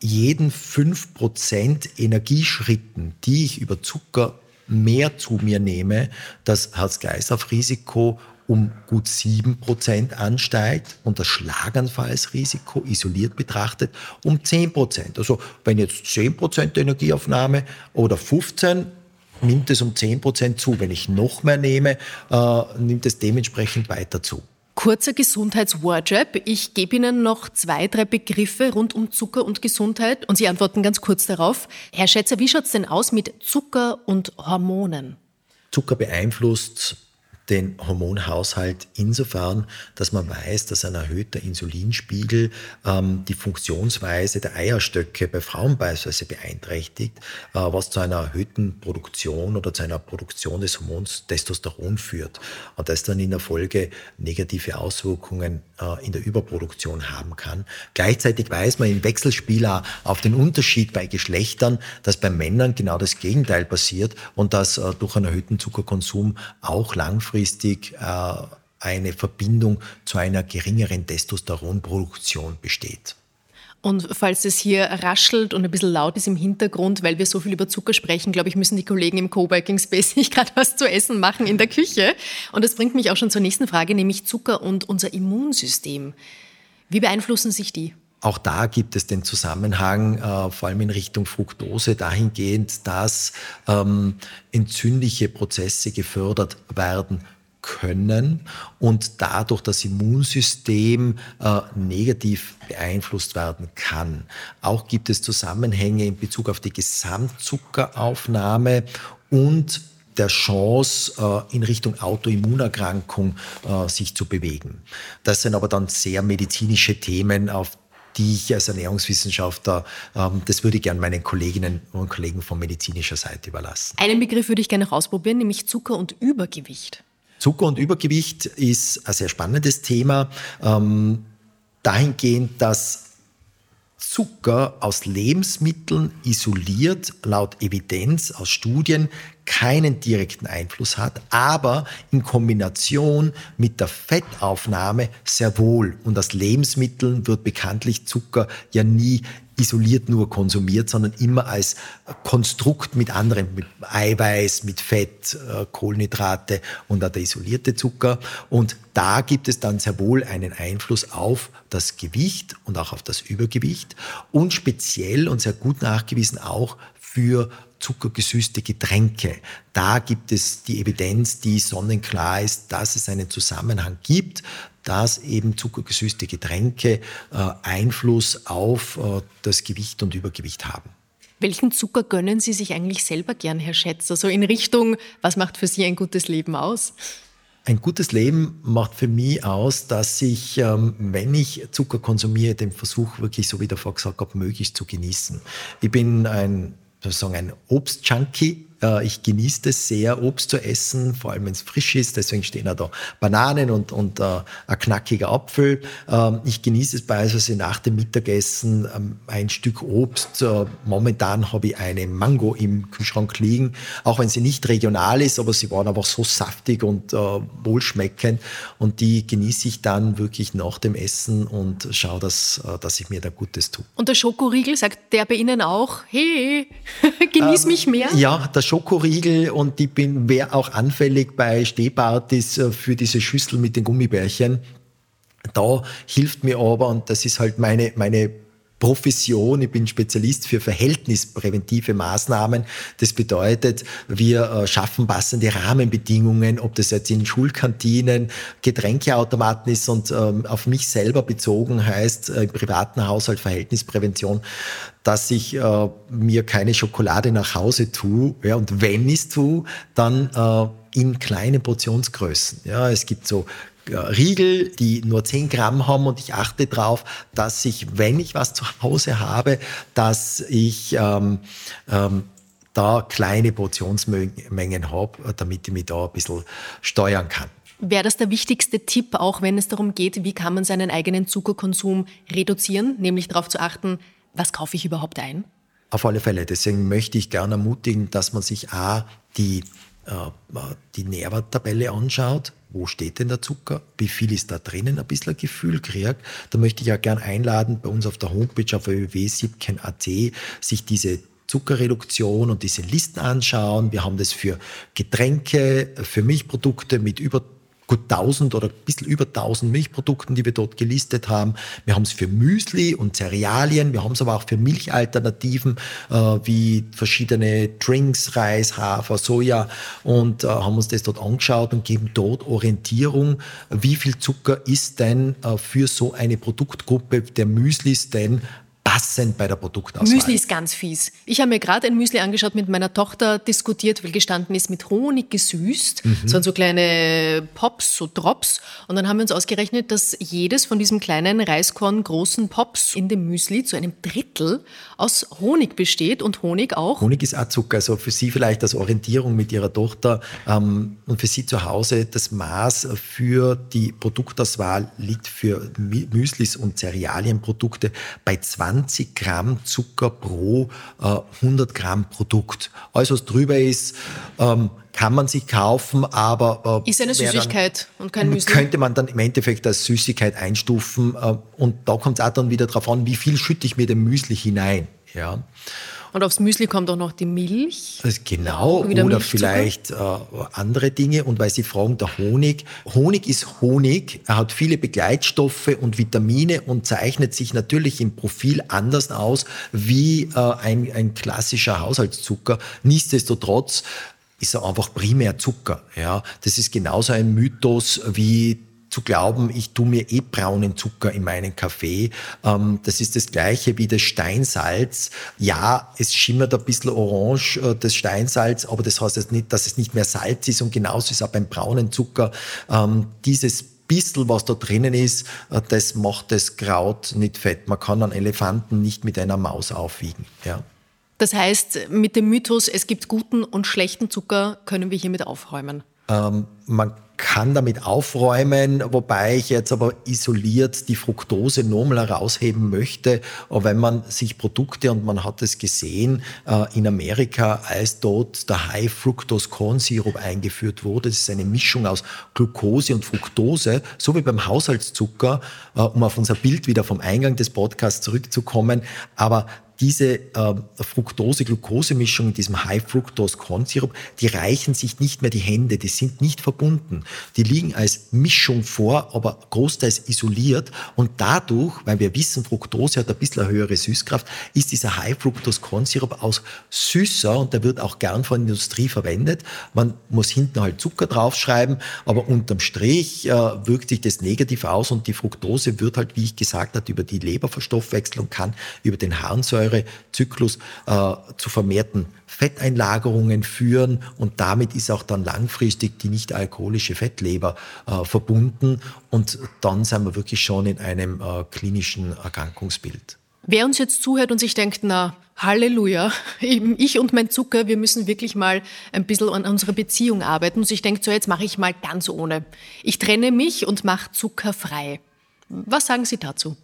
jeden 5 Prozent Energieschritten, die ich über Zucker mehr zu mir nehme, das Herz-Kreislauf-Risiko um gut 7% ansteigt und das Schlaganfallsrisiko isoliert betrachtet um 10%. Also wenn jetzt 10% Energieaufnahme oder 15 nimmt es um 10% zu. Wenn ich noch mehr nehme, äh, nimmt es dementsprechend weiter zu. Kurzer Gesundheitswardrap. Ich gebe Ihnen noch zwei, drei Begriffe rund um Zucker und Gesundheit und Sie antworten ganz kurz darauf. Herr Schätzer, wie schaut es denn aus mit Zucker und Hormonen? Zucker beeinflusst den Hormonhaushalt insofern, dass man weiß, dass ein erhöhter Insulinspiegel ähm, die Funktionsweise der Eierstöcke bei Frauen beispielsweise beeinträchtigt, äh, was zu einer erhöhten Produktion oder zu einer Produktion des Hormons Testosteron führt und das dann in der Folge negative Auswirkungen äh, in der Überproduktion haben kann. Gleichzeitig weiß man im Wechselspiel auf den Unterschied bei Geschlechtern, dass bei Männern genau das Gegenteil passiert und dass äh, durch einen erhöhten Zuckerkonsum auch langfristig langfristig äh, eine Verbindung zu einer geringeren Testosteronproduktion besteht. Und falls es hier raschelt und ein bisschen laut ist im Hintergrund, weil wir so viel über Zucker sprechen, glaube ich, müssen die Kollegen im Coworking Space nicht gerade was zu essen machen in der Küche. Und das bringt mich auch schon zur nächsten Frage, nämlich Zucker und unser Immunsystem. Wie beeinflussen sich die? Auch da gibt es den Zusammenhang, äh, vor allem in Richtung Fructose, dahingehend, dass ähm, entzündliche Prozesse gefördert werden können und dadurch das Immunsystem äh, negativ beeinflusst werden kann. Auch gibt es Zusammenhänge in Bezug auf die Gesamtzuckeraufnahme und der Chance, äh, in Richtung Autoimmunerkrankung äh, sich zu bewegen. Das sind aber dann sehr medizinische Themen, auf die ich als Ernährungswissenschaftler, ähm, das würde ich gerne meinen Kolleginnen und Kollegen von medizinischer Seite überlassen. Einen Begriff würde ich gerne noch ausprobieren, nämlich Zucker und Übergewicht. Zucker und Übergewicht ist ein sehr spannendes Thema, ähm, dahingehend, dass Zucker aus Lebensmitteln isoliert laut Evidenz aus Studien keinen direkten Einfluss hat, aber in Kombination mit der Fettaufnahme sehr wohl. Und aus Lebensmitteln wird bekanntlich Zucker ja nie isoliert nur konsumiert, sondern immer als Konstrukt mit anderen, mit Eiweiß, mit Fett, äh, Kohlenhydrate und der isolierte Zucker. Und da gibt es dann sehr wohl einen Einfluss auf das Gewicht und auch auf das Übergewicht und speziell und sehr gut nachgewiesen auch für zuckergesüßte Getränke. Da gibt es die Evidenz, die sonnenklar ist, dass es einen Zusammenhang gibt, dass eben zuckergesüßte Getränke äh, Einfluss auf äh, das Gewicht und Übergewicht haben. Welchen Zucker gönnen Sie sich eigentlich selber gern, Herr Schätzer? So in Richtung, was macht für Sie ein gutes Leben aus? Ein gutes Leben macht für mich aus, dass ich, ähm, wenn ich Zucker konsumiere, den Versuch wirklich, so wie der vorher gesagt habe, möglichst zu genießen. Ich bin ein sozusagen ein Obstjunkie. Äh, ich genieße es sehr, Obst zu essen, vor allem wenn es frisch ist. Deswegen stehen da Bananen und, und äh, ein knackiger Apfel. Ähm, ich genieße es beispielsweise nach dem Mittagessen ähm, ein Stück Obst. Äh, momentan habe ich eine Mango im Kühlschrank liegen, auch wenn sie nicht regional ist, aber sie waren einfach so saftig und äh, wohlschmeckend. Und die genieße ich dann wirklich nach dem Essen und schaue, dass, äh, dass ich mir da Gutes tue. Und der Schokoriegel, sagt der bei Ihnen auch, hey, genieß ähm, mich mehr? Ja, der Schokoriegel und ich bin wäre auch anfällig bei Stehpartys äh, für diese Schüssel mit den Gummibärchen. Da hilft mir aber, und das ist halt meine, meine Profession, ich bin Spezialist für verhältnispräventive Maßnahmen. Das bedeutet, wir äh, schaffen passende Rahmenbedingungen, ob das jetzt in Schulkantinen, Getränkeautomaten ist und ähm, auf mich selber bezogen heißt, äh, im privaten Haushalt Verhältnisprävention, dass ich äh, mir keine Schokolade nach Hause tue. Ja, und wenn ich es tue, dann in kleinen Portionsgrößen. Ja, es gibt so Riegel, die nur 10 Gramm haben und ich achte darauf, dass ich, wenn ich was zu Hause habe, dass ich ähm, ähm, da kleine Portionsmengen habe, damit ich mich da ein bisschen steuern kann. Wäre das der wichtigste Tipp, auch wenn es darum geht, wie kann man seinen eigenen Zuckerkonsum reduzieren, nämlich darauf zu achten, was kaufe ich überhaupt ein? Auf alle Fälle. Deswegen möchte ich gerne ermutigen, dass man sich A, die, die Nährwerttabelle anschaut, wo steht denn der Zucker, wie viel ist da drinnen, ein bisschen ein Gefühl kriegt. Da möchte ich ja gern einladen, bei uns auf der Homepage auf www.sipken.at sich diese Zuckerreduktion und diese Listen anschauen. Wir haben das für Getränke, für Milchprodukte mit über gut 1000 oder ein bisschen über 1000 Milchprodukten, die wir dort gelistet haben. Wir haben es für Müsli und Cerealien, wir haben es aber auch für Milchalternativen äh, wie verschiedene Drinks, Reis, Hafer, Soja und äh, haben uns das dort angeschaut und geben dort Orientierung, wie viel Zucker ist denn äh, für so eine Produktgruppe der Müslis denn passend bei der Produktauswahl. Müsli ist ganz fies. Ich habe mir gerade ein Müsli angeschaut, mit meiner Tochter diskutiert, weil gestanden ist mit Honig gesüßt. Mhm. Das waren so kleine Pops, so Drops. Und dann haben wir uns ausgerechnet, dass jedes von diesen kleinen Reiskorn großen Pops in dem Müsli zu einem Drittel aus Honig besteht und Honig auch. Honig ist auch Zucker. Also für Sie vielleicht als Orientierung mit Ihrer Tochter ähm, und für Sie zu Hause das Maß für die Produktauswahl liegt für Müslis und Cerealienprodukte bei 20 20 Gramm Zucker pro äh, 100 Gramm Produkt. Alles, was drüber ist, ähm, kann man sich kaufen, aber äh, ist eine Süßigkeit dann, und kein Müsli. Könnte man dann im Endeffekt als Süßigkeit einstufen äh, und da kommt es auch dann wieder darauf an, wie viel schütte ich mir dem Müsli hinein. Ja. Und aufs Müsli kommt auch noch die Milch. Genau, oder vielleicht äh, andere Dinge. Und weil Sie fragen, der Honig. Honig ist Honig. Er hat viele Begleitstoffe und Vitamine und zeichnet sich natürlich im Profil anders aus wie äh, ein, ein klassischer Haushaltszucker. Nichtsdestotrotz ist er einfach primär Zucker. Ja, das ist genauso ein Mythos wie zu glauben, ich tue mir eh braunen Zucker in meinen Kaffee. Ähm, das ist das gleiche wie das Steinsalz. Ja, es schimmert ein bisschen orange, äh, das Steinsalz, aber das heißt jetzt nicht, dass es nicht mehr Salz ist und genauso ist auch beim braunen Zucker. Ähm, dieses bisschen, was da drinnen ist, äh, das macht das Kraut nicht fett. Man kann einen Elefanten nicht mit einer Maus aufwiegen. Ja. Das heißt, mit dem Mythos, es gibt guten und schlechten Zucker, können wir hiermit aufräumen. Ähm, man kann damit aufräumen, wobei ich jetzt aber isoliert die Fructose nochmal herausheben möchte. Wenn man sich Produkte, und man hat es gesehen, äh, in Amerika, als dort der High Fructose Corn Syrup eingeführt wurde, das ist eine Mischung aus Glucose und Fructose, so wie beim Haushaltszucker, äh, um auf unser Bild wieder vom Eingang des Podcasts zurückzukommen. Aber diese äh, Fructose-Glucose-Mischung in diesem High-Fructose-Corn-Sirup, die reichen sich nicht mehr die Hände, die sind nicht verbunden. Die liegen als Mischung vor, aber großteils isoliert und dadurch, weil wir wissen, Fructose hat ein bisschen eine höhere Süßkraft, ist dieser High-Fructose-Corn-Sirup auch süßer und der wird auch gern von der Industrie verwendet. Man muss hinten halt Zucker draufschreiben, aber unterm Strich äh, wirkt sich das negativ aus und die Fructose wird halt, wie ich gesagt habe, über die Leberverstoffwechslung kann über den Harnsäure Fettsäurezyklus äh, zu vermehrten Fetteinlagerungen führen und damit ist auch dann langfristig die nicht alkoholische Fettleber äh, verbunden und dann sind wir wirklich schon in einem äh, klinischen Erkrankungsbild. Wer uns jetzt zuhört und sich denkt, na, Halleluja, ich und mein Zucker, wir müssen wirklich mal ein bisschen an unserer Beziehung arbeiten. Und sich denkt, so jetzt mache ich mal ganz ohne. Ich trenne mich und mache Zucker frei. Was sagen Sie dazu?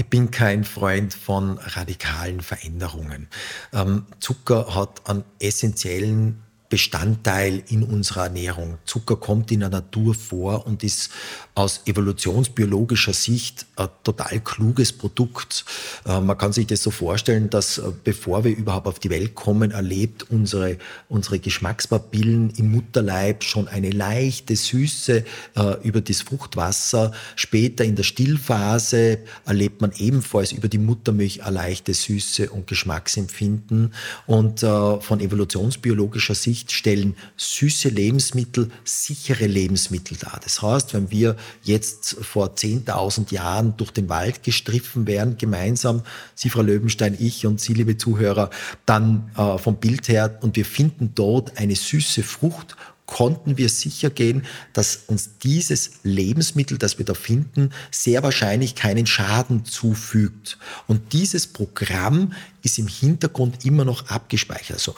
Ich bin kein Freund von radikalen Veränderungen. Ähm, Zucker hat einen essentiellen Bestandteil in unserer Ernährung. Zucker kommt in der Natur vor und ist aus evolutionsbiologischer Sicht ein total kluges Produkt. Äh, man kann sich das so vorstellen, dass äh, bevor wir überhaupt auf die Welt kommen, erlebt unsere, unsere Geschmackspapillen im Mutterleib schon eine leichte Süße äh, über das Fruchtwasser. Später in der Stillphase erlebt man ebenfalls über die Muttermilch eine leichte Süße und Geschmacksempfinden. Und von evolutionsbiologischer Sicht Gleichgewicht stellen süße Lebensmittel sichere Lebensmittel dar. Das heißt, wenn wir jetzt vor 10.000 Jahren durch den Wald gestriffen wären, gemeinsam, Sie, Frau Löwenstein, ich und Sie, liebe Zuhörer, dann äh, vom Bild her, und wir finden dort eine süße Frucht konnten wir sicher gehen, dass uns dieses Lebensmittel, das wir da finden, sehr wahrscheinlich keinen Schaden zufügt. Und dieses Programm ist im Hintergrund immer noch abgespeichert. Also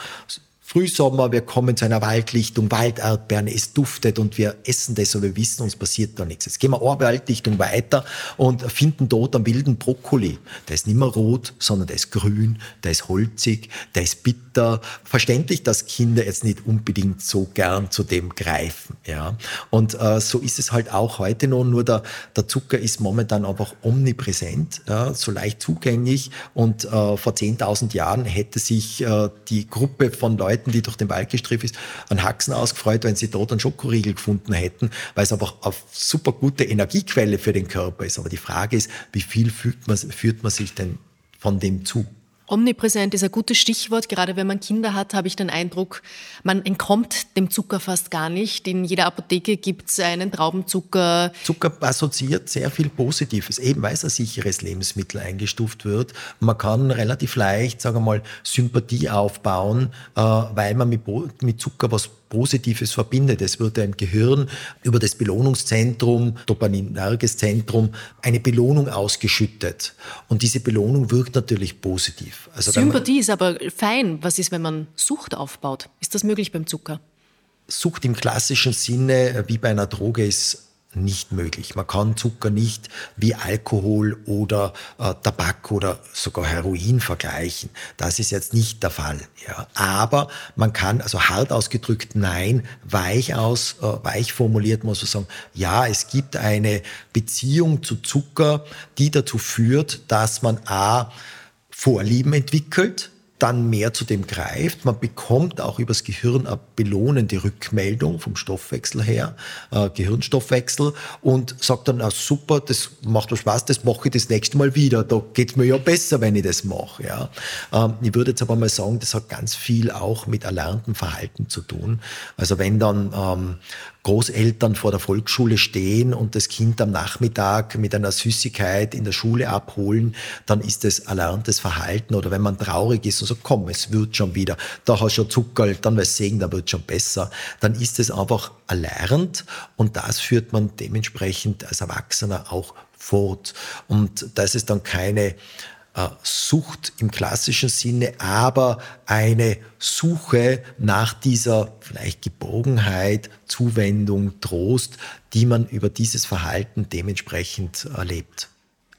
Frühsommer, wir kommen zu einer Waldlichtung, Walderdbeeren, es duftet und wir essen das, aber wir wissen, uns passiert da nichts. Jetzt gehen wir eine Waldlichtung weiter und finden dort einen wilden Brokkoli. Der ist nicht mehr rot, sondern der ist grün, der ist holzig, der ist bitter. Verständlich, dass Kinder jetzt nicht unbedingt so gern zu dem greifen. Ja? Und äh, so ist es halt auch heute noch, nur der, der Zucker ist momentan einfach omnipräsent, ja? so leicht zugänglich und äh, vor 10.000 Jahren hätte sich äh, die Gruppe von Leuten, Leuten, die durch den Wald gestriffen ist, an Haxen ausgefreut, wenn sie dort einen Schokoriegel gefunden hätten, weil es einfach eine super gute Energiequelle für den Körper ist. Aber die Frage ist, wie viel führt man, führt man sich denn von dem zu? Omnipräsent ist ein gutes Stichwort. Gerade wenn man Kinder hat, habe ich den Eindruck, man entkommt dem Zucker fast gar nicht. In jeder Apotheke gibt es einen Traubenzucker. Zucker assoziiert sehr viel Positives, eben weil es ein sicheres Lebensmittel eingestuft wird. Man kann relativ leicht, sagen wir mal, Sympathie aufbauen, äh, weil man mit Zucker was Positives verbindet. Es wird im Gehirn über das Belohnungszentrum, dopaminerges Zentrum, eine Belohnung ausgeschüttet. Und diese Belohnung wirkt natürlich positiv. Also Sympathie ist aber fein. Was ist, wenn man Sucht aufbaut? Ist das möglich beim Zucker? Sucht im klassischen Sinne, wie bei einer Droge, ist nicht möglich. Man kann Zucker nicht wie Alkohol oder äh, Tabak oder sogar Heroin vergleichen. Das ist jetzt nicht der Fall. Ja. Aber man kann, also hart ausgedrückt, nein, weich aus, äh, weich formuliert muss man sagen, ja, es gibt eine Beziehung zu Zucker, die dazu führt, dass man a Vorlieben entwickelt, dann mehr zu dem greift. Man bekommt auch übers Gehirn eine belohnende Rückmeldung vom Stoffwechsel her, äh, Gehirnstoffwechsel und sagt dann, ah, super, das macht doch Spaß, das mache ich das nächste Mal wieder. Da geht's mir ja besser, wenn ich das mache. Ja. Ähm, ich würde jetzt aber mal sagen, das hat ganz viel auch mit erlerntem Verhalten zu tun. Also wenn dann ähm, Großeltern vor der Volksschule stehen und das Kind am Nachmittag mit einer Süßigkeit in der Schule abholen, dann ist es erlerntes Verhalten. Oder wenn man traurig ist und sagt, komm, es wird schon wieder, da hast du schon Zucker, dann wirst du sehen, da wird schon besser, dann ist es einfach erlernt und das führt man dementsprechend als Erwachsener auch fort. Und das ist dann keine Sucht im klassischen Sinne, aber eine Suche nach dieser vielleicht Geborgenheit, Zuwendung, Trost, die man über dieses Verhalten dementsprechend erlebt.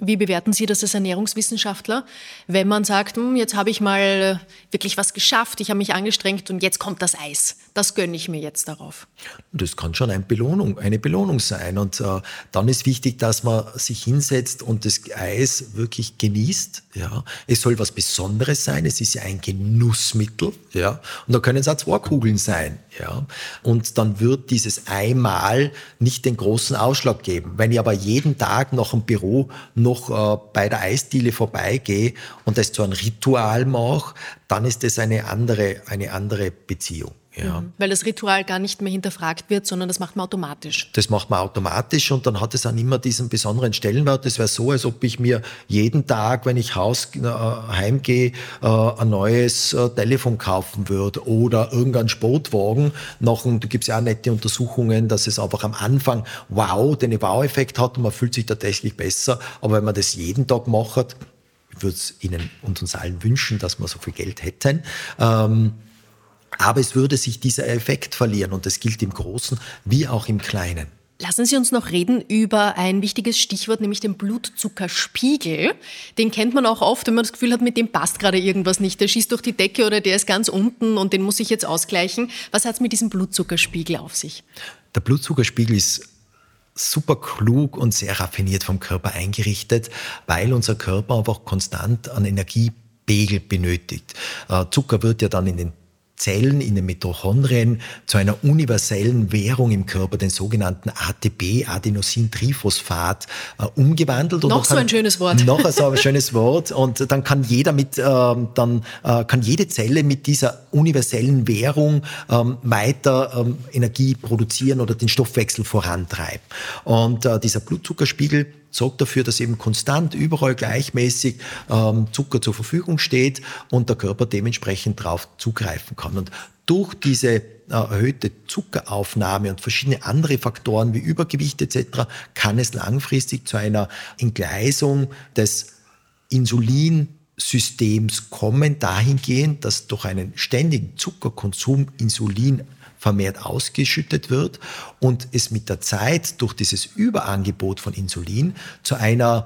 Wie bewerten Sie das als Ernährungswissenschaftler, wenn man sagt, hm, jetzt habe ich mal wirklich was geschafft, ich habe mich angestrengt und jetzt kommt das Eis. Das gönne ich mir jetzt darauf. Das kann schon eine Belohnung, eine Belohnung sein. Und äh, dann ist wichtig, dass man sich hinsetzt und das Eis wirklich genießt. Ja. Es soll was Besonderes sein. Es ist ja ein Genussmittel. Ja. Und da können es auch zwei Kugeln sein. Ja. Und dann wird dieses einmal nicht den großen Ausschlag geben. Wenn ich aber jeden Tag nach dem Büro noch äh, bei der Eisdiele vorbeigehe und das zu einem Ritual mache, dann ist das eine andere, eine andere Beziehung. Ja. Mhm. Weil das Ritual gar nicht mehr hinterfragt wird, sondern das macht man automatisch. Das macht man automatisch und dann hat es auch immer diesen besonderen Stellenwert. Das wäre so, als ob ich mir jeden Tag, wenn ich Haus, äh, heimgehe, äh, ein neues äh, Telefon kaufen würde oder irgendeinen Sportwagen. Nach, da gibt es ja auch nette Untersuchungen, dass es einfach am Anfang wow, den Wow-Effekt hat und man fühlt sich tatsächlich besser. Aber wenn man das jeden Tag macht, würde es Ihnen und uns allen wünschen, dass wir so viel Geld hätten. Ähm, aber es würde sich dieser Effekt verlieren und das gilt im Großen wie auch im Kleinen. Lassen Sie uns noch reden über ein wichtiges Stichwort, nämlich den Blutzuckerspiegel. Den kennt man auch oft, wenn man das Gefühl hat, mit dem passt gerade irgendwas nicht. Der schießt durch die Decke oder der ist ganz unten und den muss ich jetzt ausgleichen. Was hat es mit diesem Blutzuckerspiegel auf sich? Der Blutzuckerspiegel ist super klug und sehr raffiniert vom Körper eingerichtet, weil unser Körper einfach konstant an Energiepegel benötigt. Äh, Zucker wird ja dann in den Zellen, in den Mitochondrien zu einer universellen Währung im Körper, den sogenannten ATP, Adenosintriphosphat, äh, umgewandelt. noch so ein schönes Wort. Noch so ein schönes Wort. Und dann kann jeder mit, äh, dann äh, kann jede Zelle mit dieser universellen Währung ähm, weiter ähm, Energie produzieren oder den Stoffwechsel vorantreiben. Und äh, dieser Blutzuckerspiegel sorgt dafür, dass eben konstant überall gleichmäßig ähm, Zucker zur Verfügung steht und der Körper dementsprechend darauf zugreifen kann. Und durch diese äh, erhöhte Zuckeraufnahme und verschiedene andere Faktoren wie Übergewicht etc. kann es langfristig zu einer Entgleisung des Insulinsystems kommen, dahingehend, dass durch einen ständigen Zuckerkonsum Insulin vermehrt ausgeschüttet wird und es mit der Zeit durch dieses Überangebot von Insulin zu einer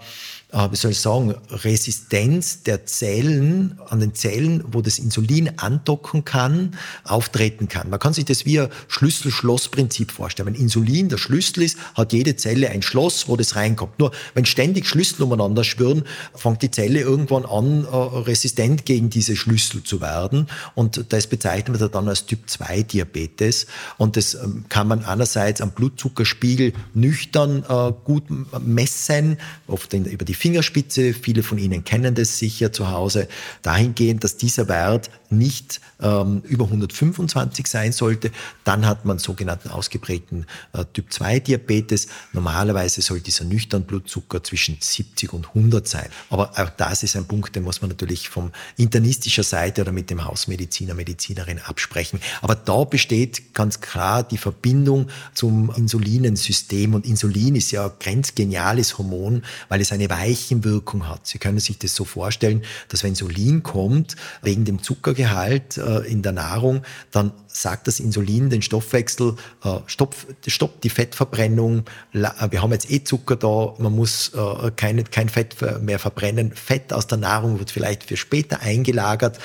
äh, wie soll ich sagen, Resistenz der Zellen, an den Zellen, wo das Insulin andocken kann, auftreten kann. Man kann sich das wie ein Schlüssel-Schloss-Prinzip vorstellen. Wenn Insulin der Schlüssel ist, hat jede Zelle ein Schloss, wo das reinkommt. Nur wenn ständig Schlüssel umeinander schwirren, fängt die Zelle irgendwann an, äh, resistent gegen diese Schlüssel zu werden. Und das bezeichnet man dann als Typ-2-Diabetes. Und das ähm, kann man einerseits am Blutzuckerspiegel nüchtern äh, gut messen, oft über die Fingerspitze. Viele von Ihnen kennen das sicher zu Hause. Dahingehend, dass dieser Wert nicht ähm, über 125 sein sollte. Dann hat man sogenannten ausgeprägten äh, Typ-2-Diabetes. Normalerweise soll dieser nüchtern Blutzucker zwischen 70 und 100 sein. Aber auch das ist ein Punkt, den muss man natürlich von internistischer Seite oder mit dem Hausmediziner, Medizinerin absprechen. Aber da besteht ganz klar die Verbindung zum Insulinensystem. Und Insulin ist ja ein grenzgeniales Hormon, weil es eine Weichenwirkung hat. Sie können sich das so vorstellen, dass wenn Insulin kommt, wegen dem Zuckergehalt äh, in der Nahrung, dann sagt das Insulin den Stoffwechsel, äh, stopp, stoppt die Fettverbrennung, äh, wir haben jetzt eh Zucker da, man muss keine, kein Fett mehr verbrennen. Fett aus der Nahrung wird vielleicht für später eingelagert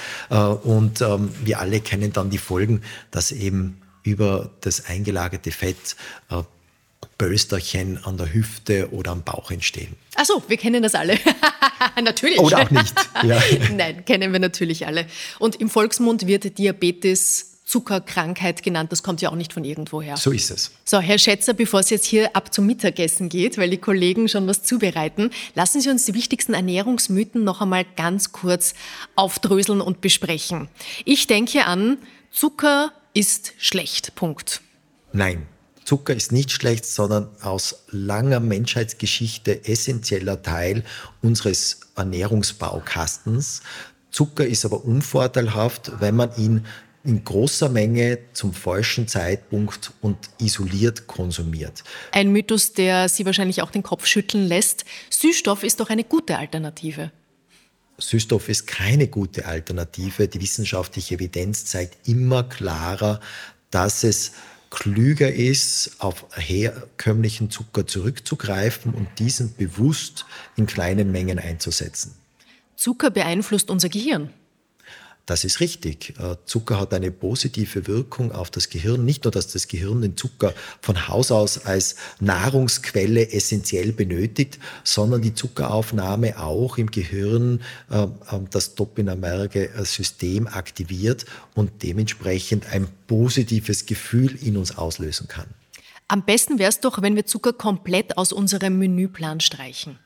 und ähm, wir alle kennen dann die Folgen, dass eben über das eingelagerte Fett Bösterchen an der Hüfte oder am Bauch entstehen. Ach so, wir kennen das alle. natürlich. Oder auch nicht. Ja. Nein, kennen wir natürlich alle. Und im Volksmund wird Diabetes Zuckerkrankheit genannt. Das kommt ja auch nicht von irgendwoher. So ist es. So, Herr Schätzer, bevor es jetzt hier ab zum Mittagessen geht, weil die Kollegen schon was zubereiten, lassen Sie uns die wichtigsten Ernährungsmythen noch einmal ganz kurz aufdröseln und besprechen. Ich denke an, Zucker ist schlecht. Punkt. Nein. Zucker ist nicht schlecht, sondern aus langer Menschheitsgeschichte essentieller Teil unseres Ernährungsbaukastens. Zucker ist aber unvorteilhaft, wenn man ihn in großer Menge zum falschen Zeitpunkt und isoliert konsumiert. Ein Mythos, der Sie wahrscheinlich auch den Kopf schütteln lässt. Süßstoff ist doch eine gute Alternative. Süßstoff ist keine gute Alternative. Die wissenschaftliche Evidenz zeigt immer klarer, dass es klüger ist, auf herkömmlichen Zucker zurückzugreifen und diesen bewusst in kleinen Mengen einzusetzen. Zucker beeinflusst unser Gehirn. Das ist richtig. Äh, Zucker hat eine positive Wirkung auf das Gehirn. Nicht nur, dass das Gehirn den Zucker von Haus aus als Nahrungsquelle essentiell benötigt, sondern die Zuckeraufnahme auch im Gehirn äh, das dopaminerge System aktiviert und dementsprechend ein positives Gefühl in uns auslösen kann. Am besten wäre es doch, wenn wir Zucker komplett aus unserem Menüplan streichen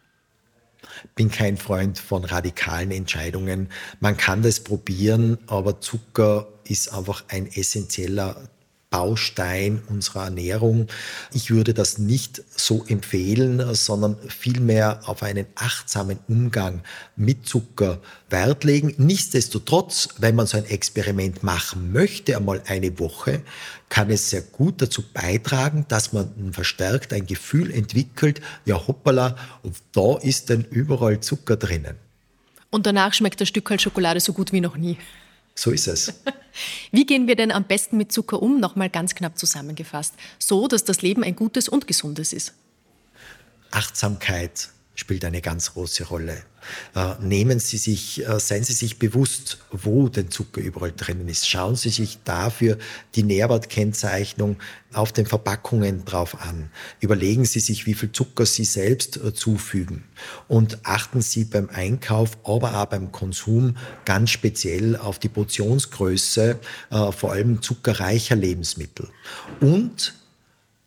bin kein Freund von radikalen Entscheidungen. Man kann das probieren, aber Zucker ist einfach ein essentieller Baustein unserer Ernährung. Ich würde das nicht so empfehlen, sondern vielmehr auf einen achtsamen Umgang mit Zucker Wert legen. Nichtsdestotrotz, wenn man so ein Experiment machen möchte, einmal eine Woche, kann es sehr gut dazu beitragen, dass man verstärkt ein Gefühl entwickelt, ja hoppala, und da ist denn überall Zucker drinnen. Und danach schmeckt das Stück Schokolade so gut wie noch nie. So ist es. Wie gehen wir denn am besten mit Zucker um? Nochmal ganz knapp zusammengefasst. So, dass das Leben ein gutes und gesundes ist. Achtsamkeit, spielt eine ganz große Rolle. Äh, nehmen Sie sich, äh, seien Sie sich bewusst, wo denn Zucker überall drinnen ist. Schauen Sie sich dafür die Nährwertkennzeichnung auf den Verpackungen drauf an. Überlegen Sie sich, wie viel Zucker Sie selbst äh, zufügen. Und achten Sie beim Einkauf, aber auch beim Konsum ganz speziell auf die Portionsgröße, vor allem zuckerreicher Lebensmittel. Und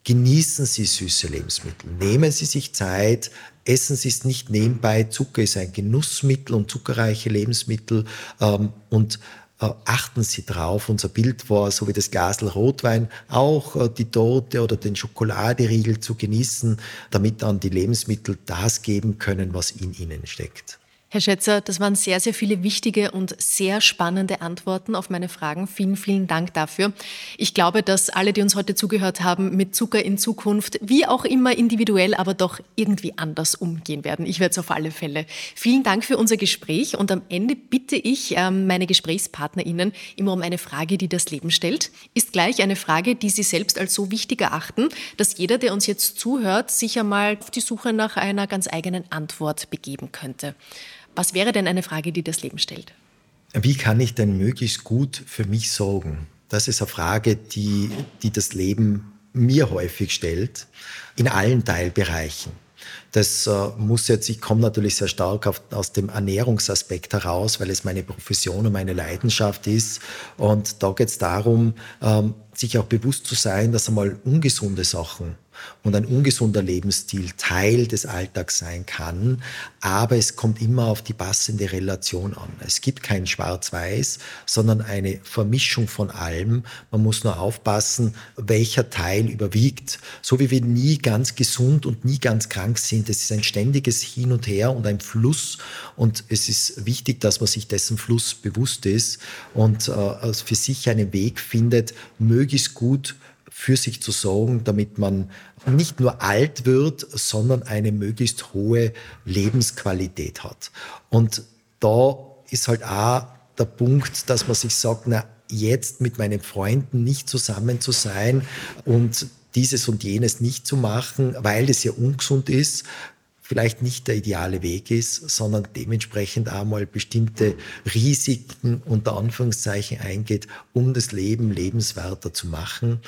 Genießen Sie süße Lebensmittel. Nehmen Sie sich Zeit. Essen es nicht nebenbei. Zucker ist ein Genussmittel und zuckerreiche Lebensmittel. Ähm, und äh, achten Sie drauf. Unser Bild war, so wie das Glasl Rotwein, auch äh, die Torte oder den Schokoladeriegel zu genießen, damit dann die Lebensmittel das geben können, was in ihnen steckt. Herr Schätzer, das waren sehr, sehr viele wichtige und sehr spannende Antworten auf meine Fragen. Vielen, vielen Dank dafür. Ich glaube, dass alle, die uns heute zugehört haben, mit Zucker in Zukunft, wie auch immer individuell, aber doch irgendwie anders umgehen werden. Ich werde es auf alle Fälle. Vielen Dank für unser Gespräch und am Ende bitte ich ähm, meine GesprächspartnerInnen immer um eine Frage, die das Leben stellt. Ist gleich eine Frage, die Sie selbst als so wichtig erachten, dass jeder, der uns jetzt zuhört, sich einmal auf die Suche nach einer ganz eigenen Antwort begeben könnte. Was wäre denn eine Frage, die das Leben stellt? Wie kann ich denn möglichst gut für mich sorgen? Das ist eine Frage, die, die das Leben mir häufig stellt, in allen Teilbereichen. Das äh, muss jetzt, ich komme natürlich sehr stark auf, aus dem Ernährungsaspekt heraus, weil es meine Profession und meine Leidenschaft ist. Und da geht es darum, ähm, sich auch bewusst zu sein, dass einmal ungesunde Sachen und ein ungesunder Lebensstil Teil des Alltags sein kann, aber es kommt immer auf die passende Relation an. Es gibt kein Schwarz-Weiß, sondern eine Vermischung von allem. Man muss nur aufpassen, welcher Teil überwiegt. So wie wir nie ganz gesund und nie ganz krank sind. Es ist ein ständiges Hin und Her und ein Fluss und es ist wichtig, dass man sich dessen Fluss bewusst ist und äh, für sich einen Weg findet, möglichst gut für sich zu sorgen, damit man nicht nur alt wird, sondern eine möglichst hohe Lebensqualität hat. Und da ist halt auch der Punkt, dass man sich sagt, na, jetzt mit meinen Freunden nicht zusammen zu sein und dieses und jenes nicht zu machen, weil es ja ungesund ist, vielleicht nicht der ideale Weg ist, sondern dementsprechend einmal bestimmte Risiken unter Anführungszeichen eingeht, um das Leben lebenswerter zu machen.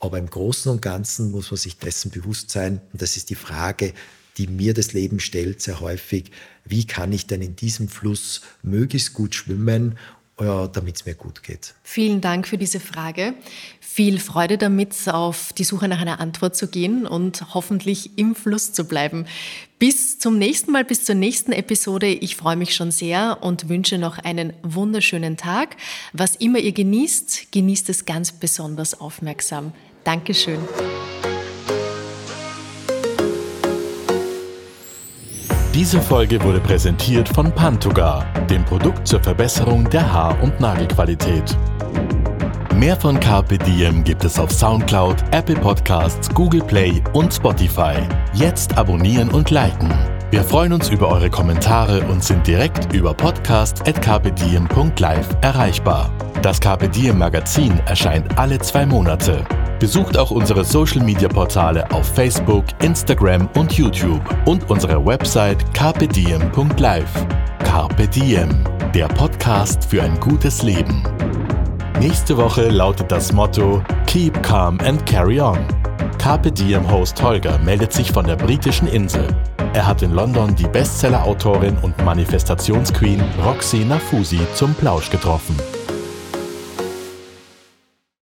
Aber im Großen und Ganzen muss man sich dessen bewusst sein. Und das ist die Frage, die mir das Leben stellt, sehr häufig. Wie kann ich denn in diesem Fluss möglichst gut schwimmen, damit es mir gut geht? Vielen Dank für diese Frage. Viel Freude damit, auf die Suche nach einer Antwort zu gehen und hoffentlich im Fluss zu bleiben. Bis zum nächsten Mal, bis zur nächsten Episode. Ich freue mich schon sehr und wünsche noch einen wunderschönen Tag. Was immer ihr genießt, genießt es ganz besonders aufmerksam. Dankeschön. Diese Folge wurde präsentiert von Pantogar, dem Produkt zur Verbesserung der Haar- und Nagelqualität. Mehr von Carpe Diem gibt es auf Soundcloud, Apple Podcasts, Google Play und Spotify. Jetzt abonnieren und liken. Wir freuen uns über eure Kommentare und sind direkt über podcast.kpdiem.live erreichbar. Das Carpe Diem Magazin erscheint alle zwei Monate. Besucht auch unsere Social Media Portale auf Facebook, Instagram und YouTube und unsere Website carpediem.live. Carpe Diem, der Podcast für ein gutes Leben. Nächste Woche lautet das Motto Keep Calm and Carry On. Carpe Diem-Host Holger meldet sich von der britischen Insel. Er hat in London die Bestseller-Autorin und Manifestationsqueen Roxy Nafusi zum Plausch getroffen.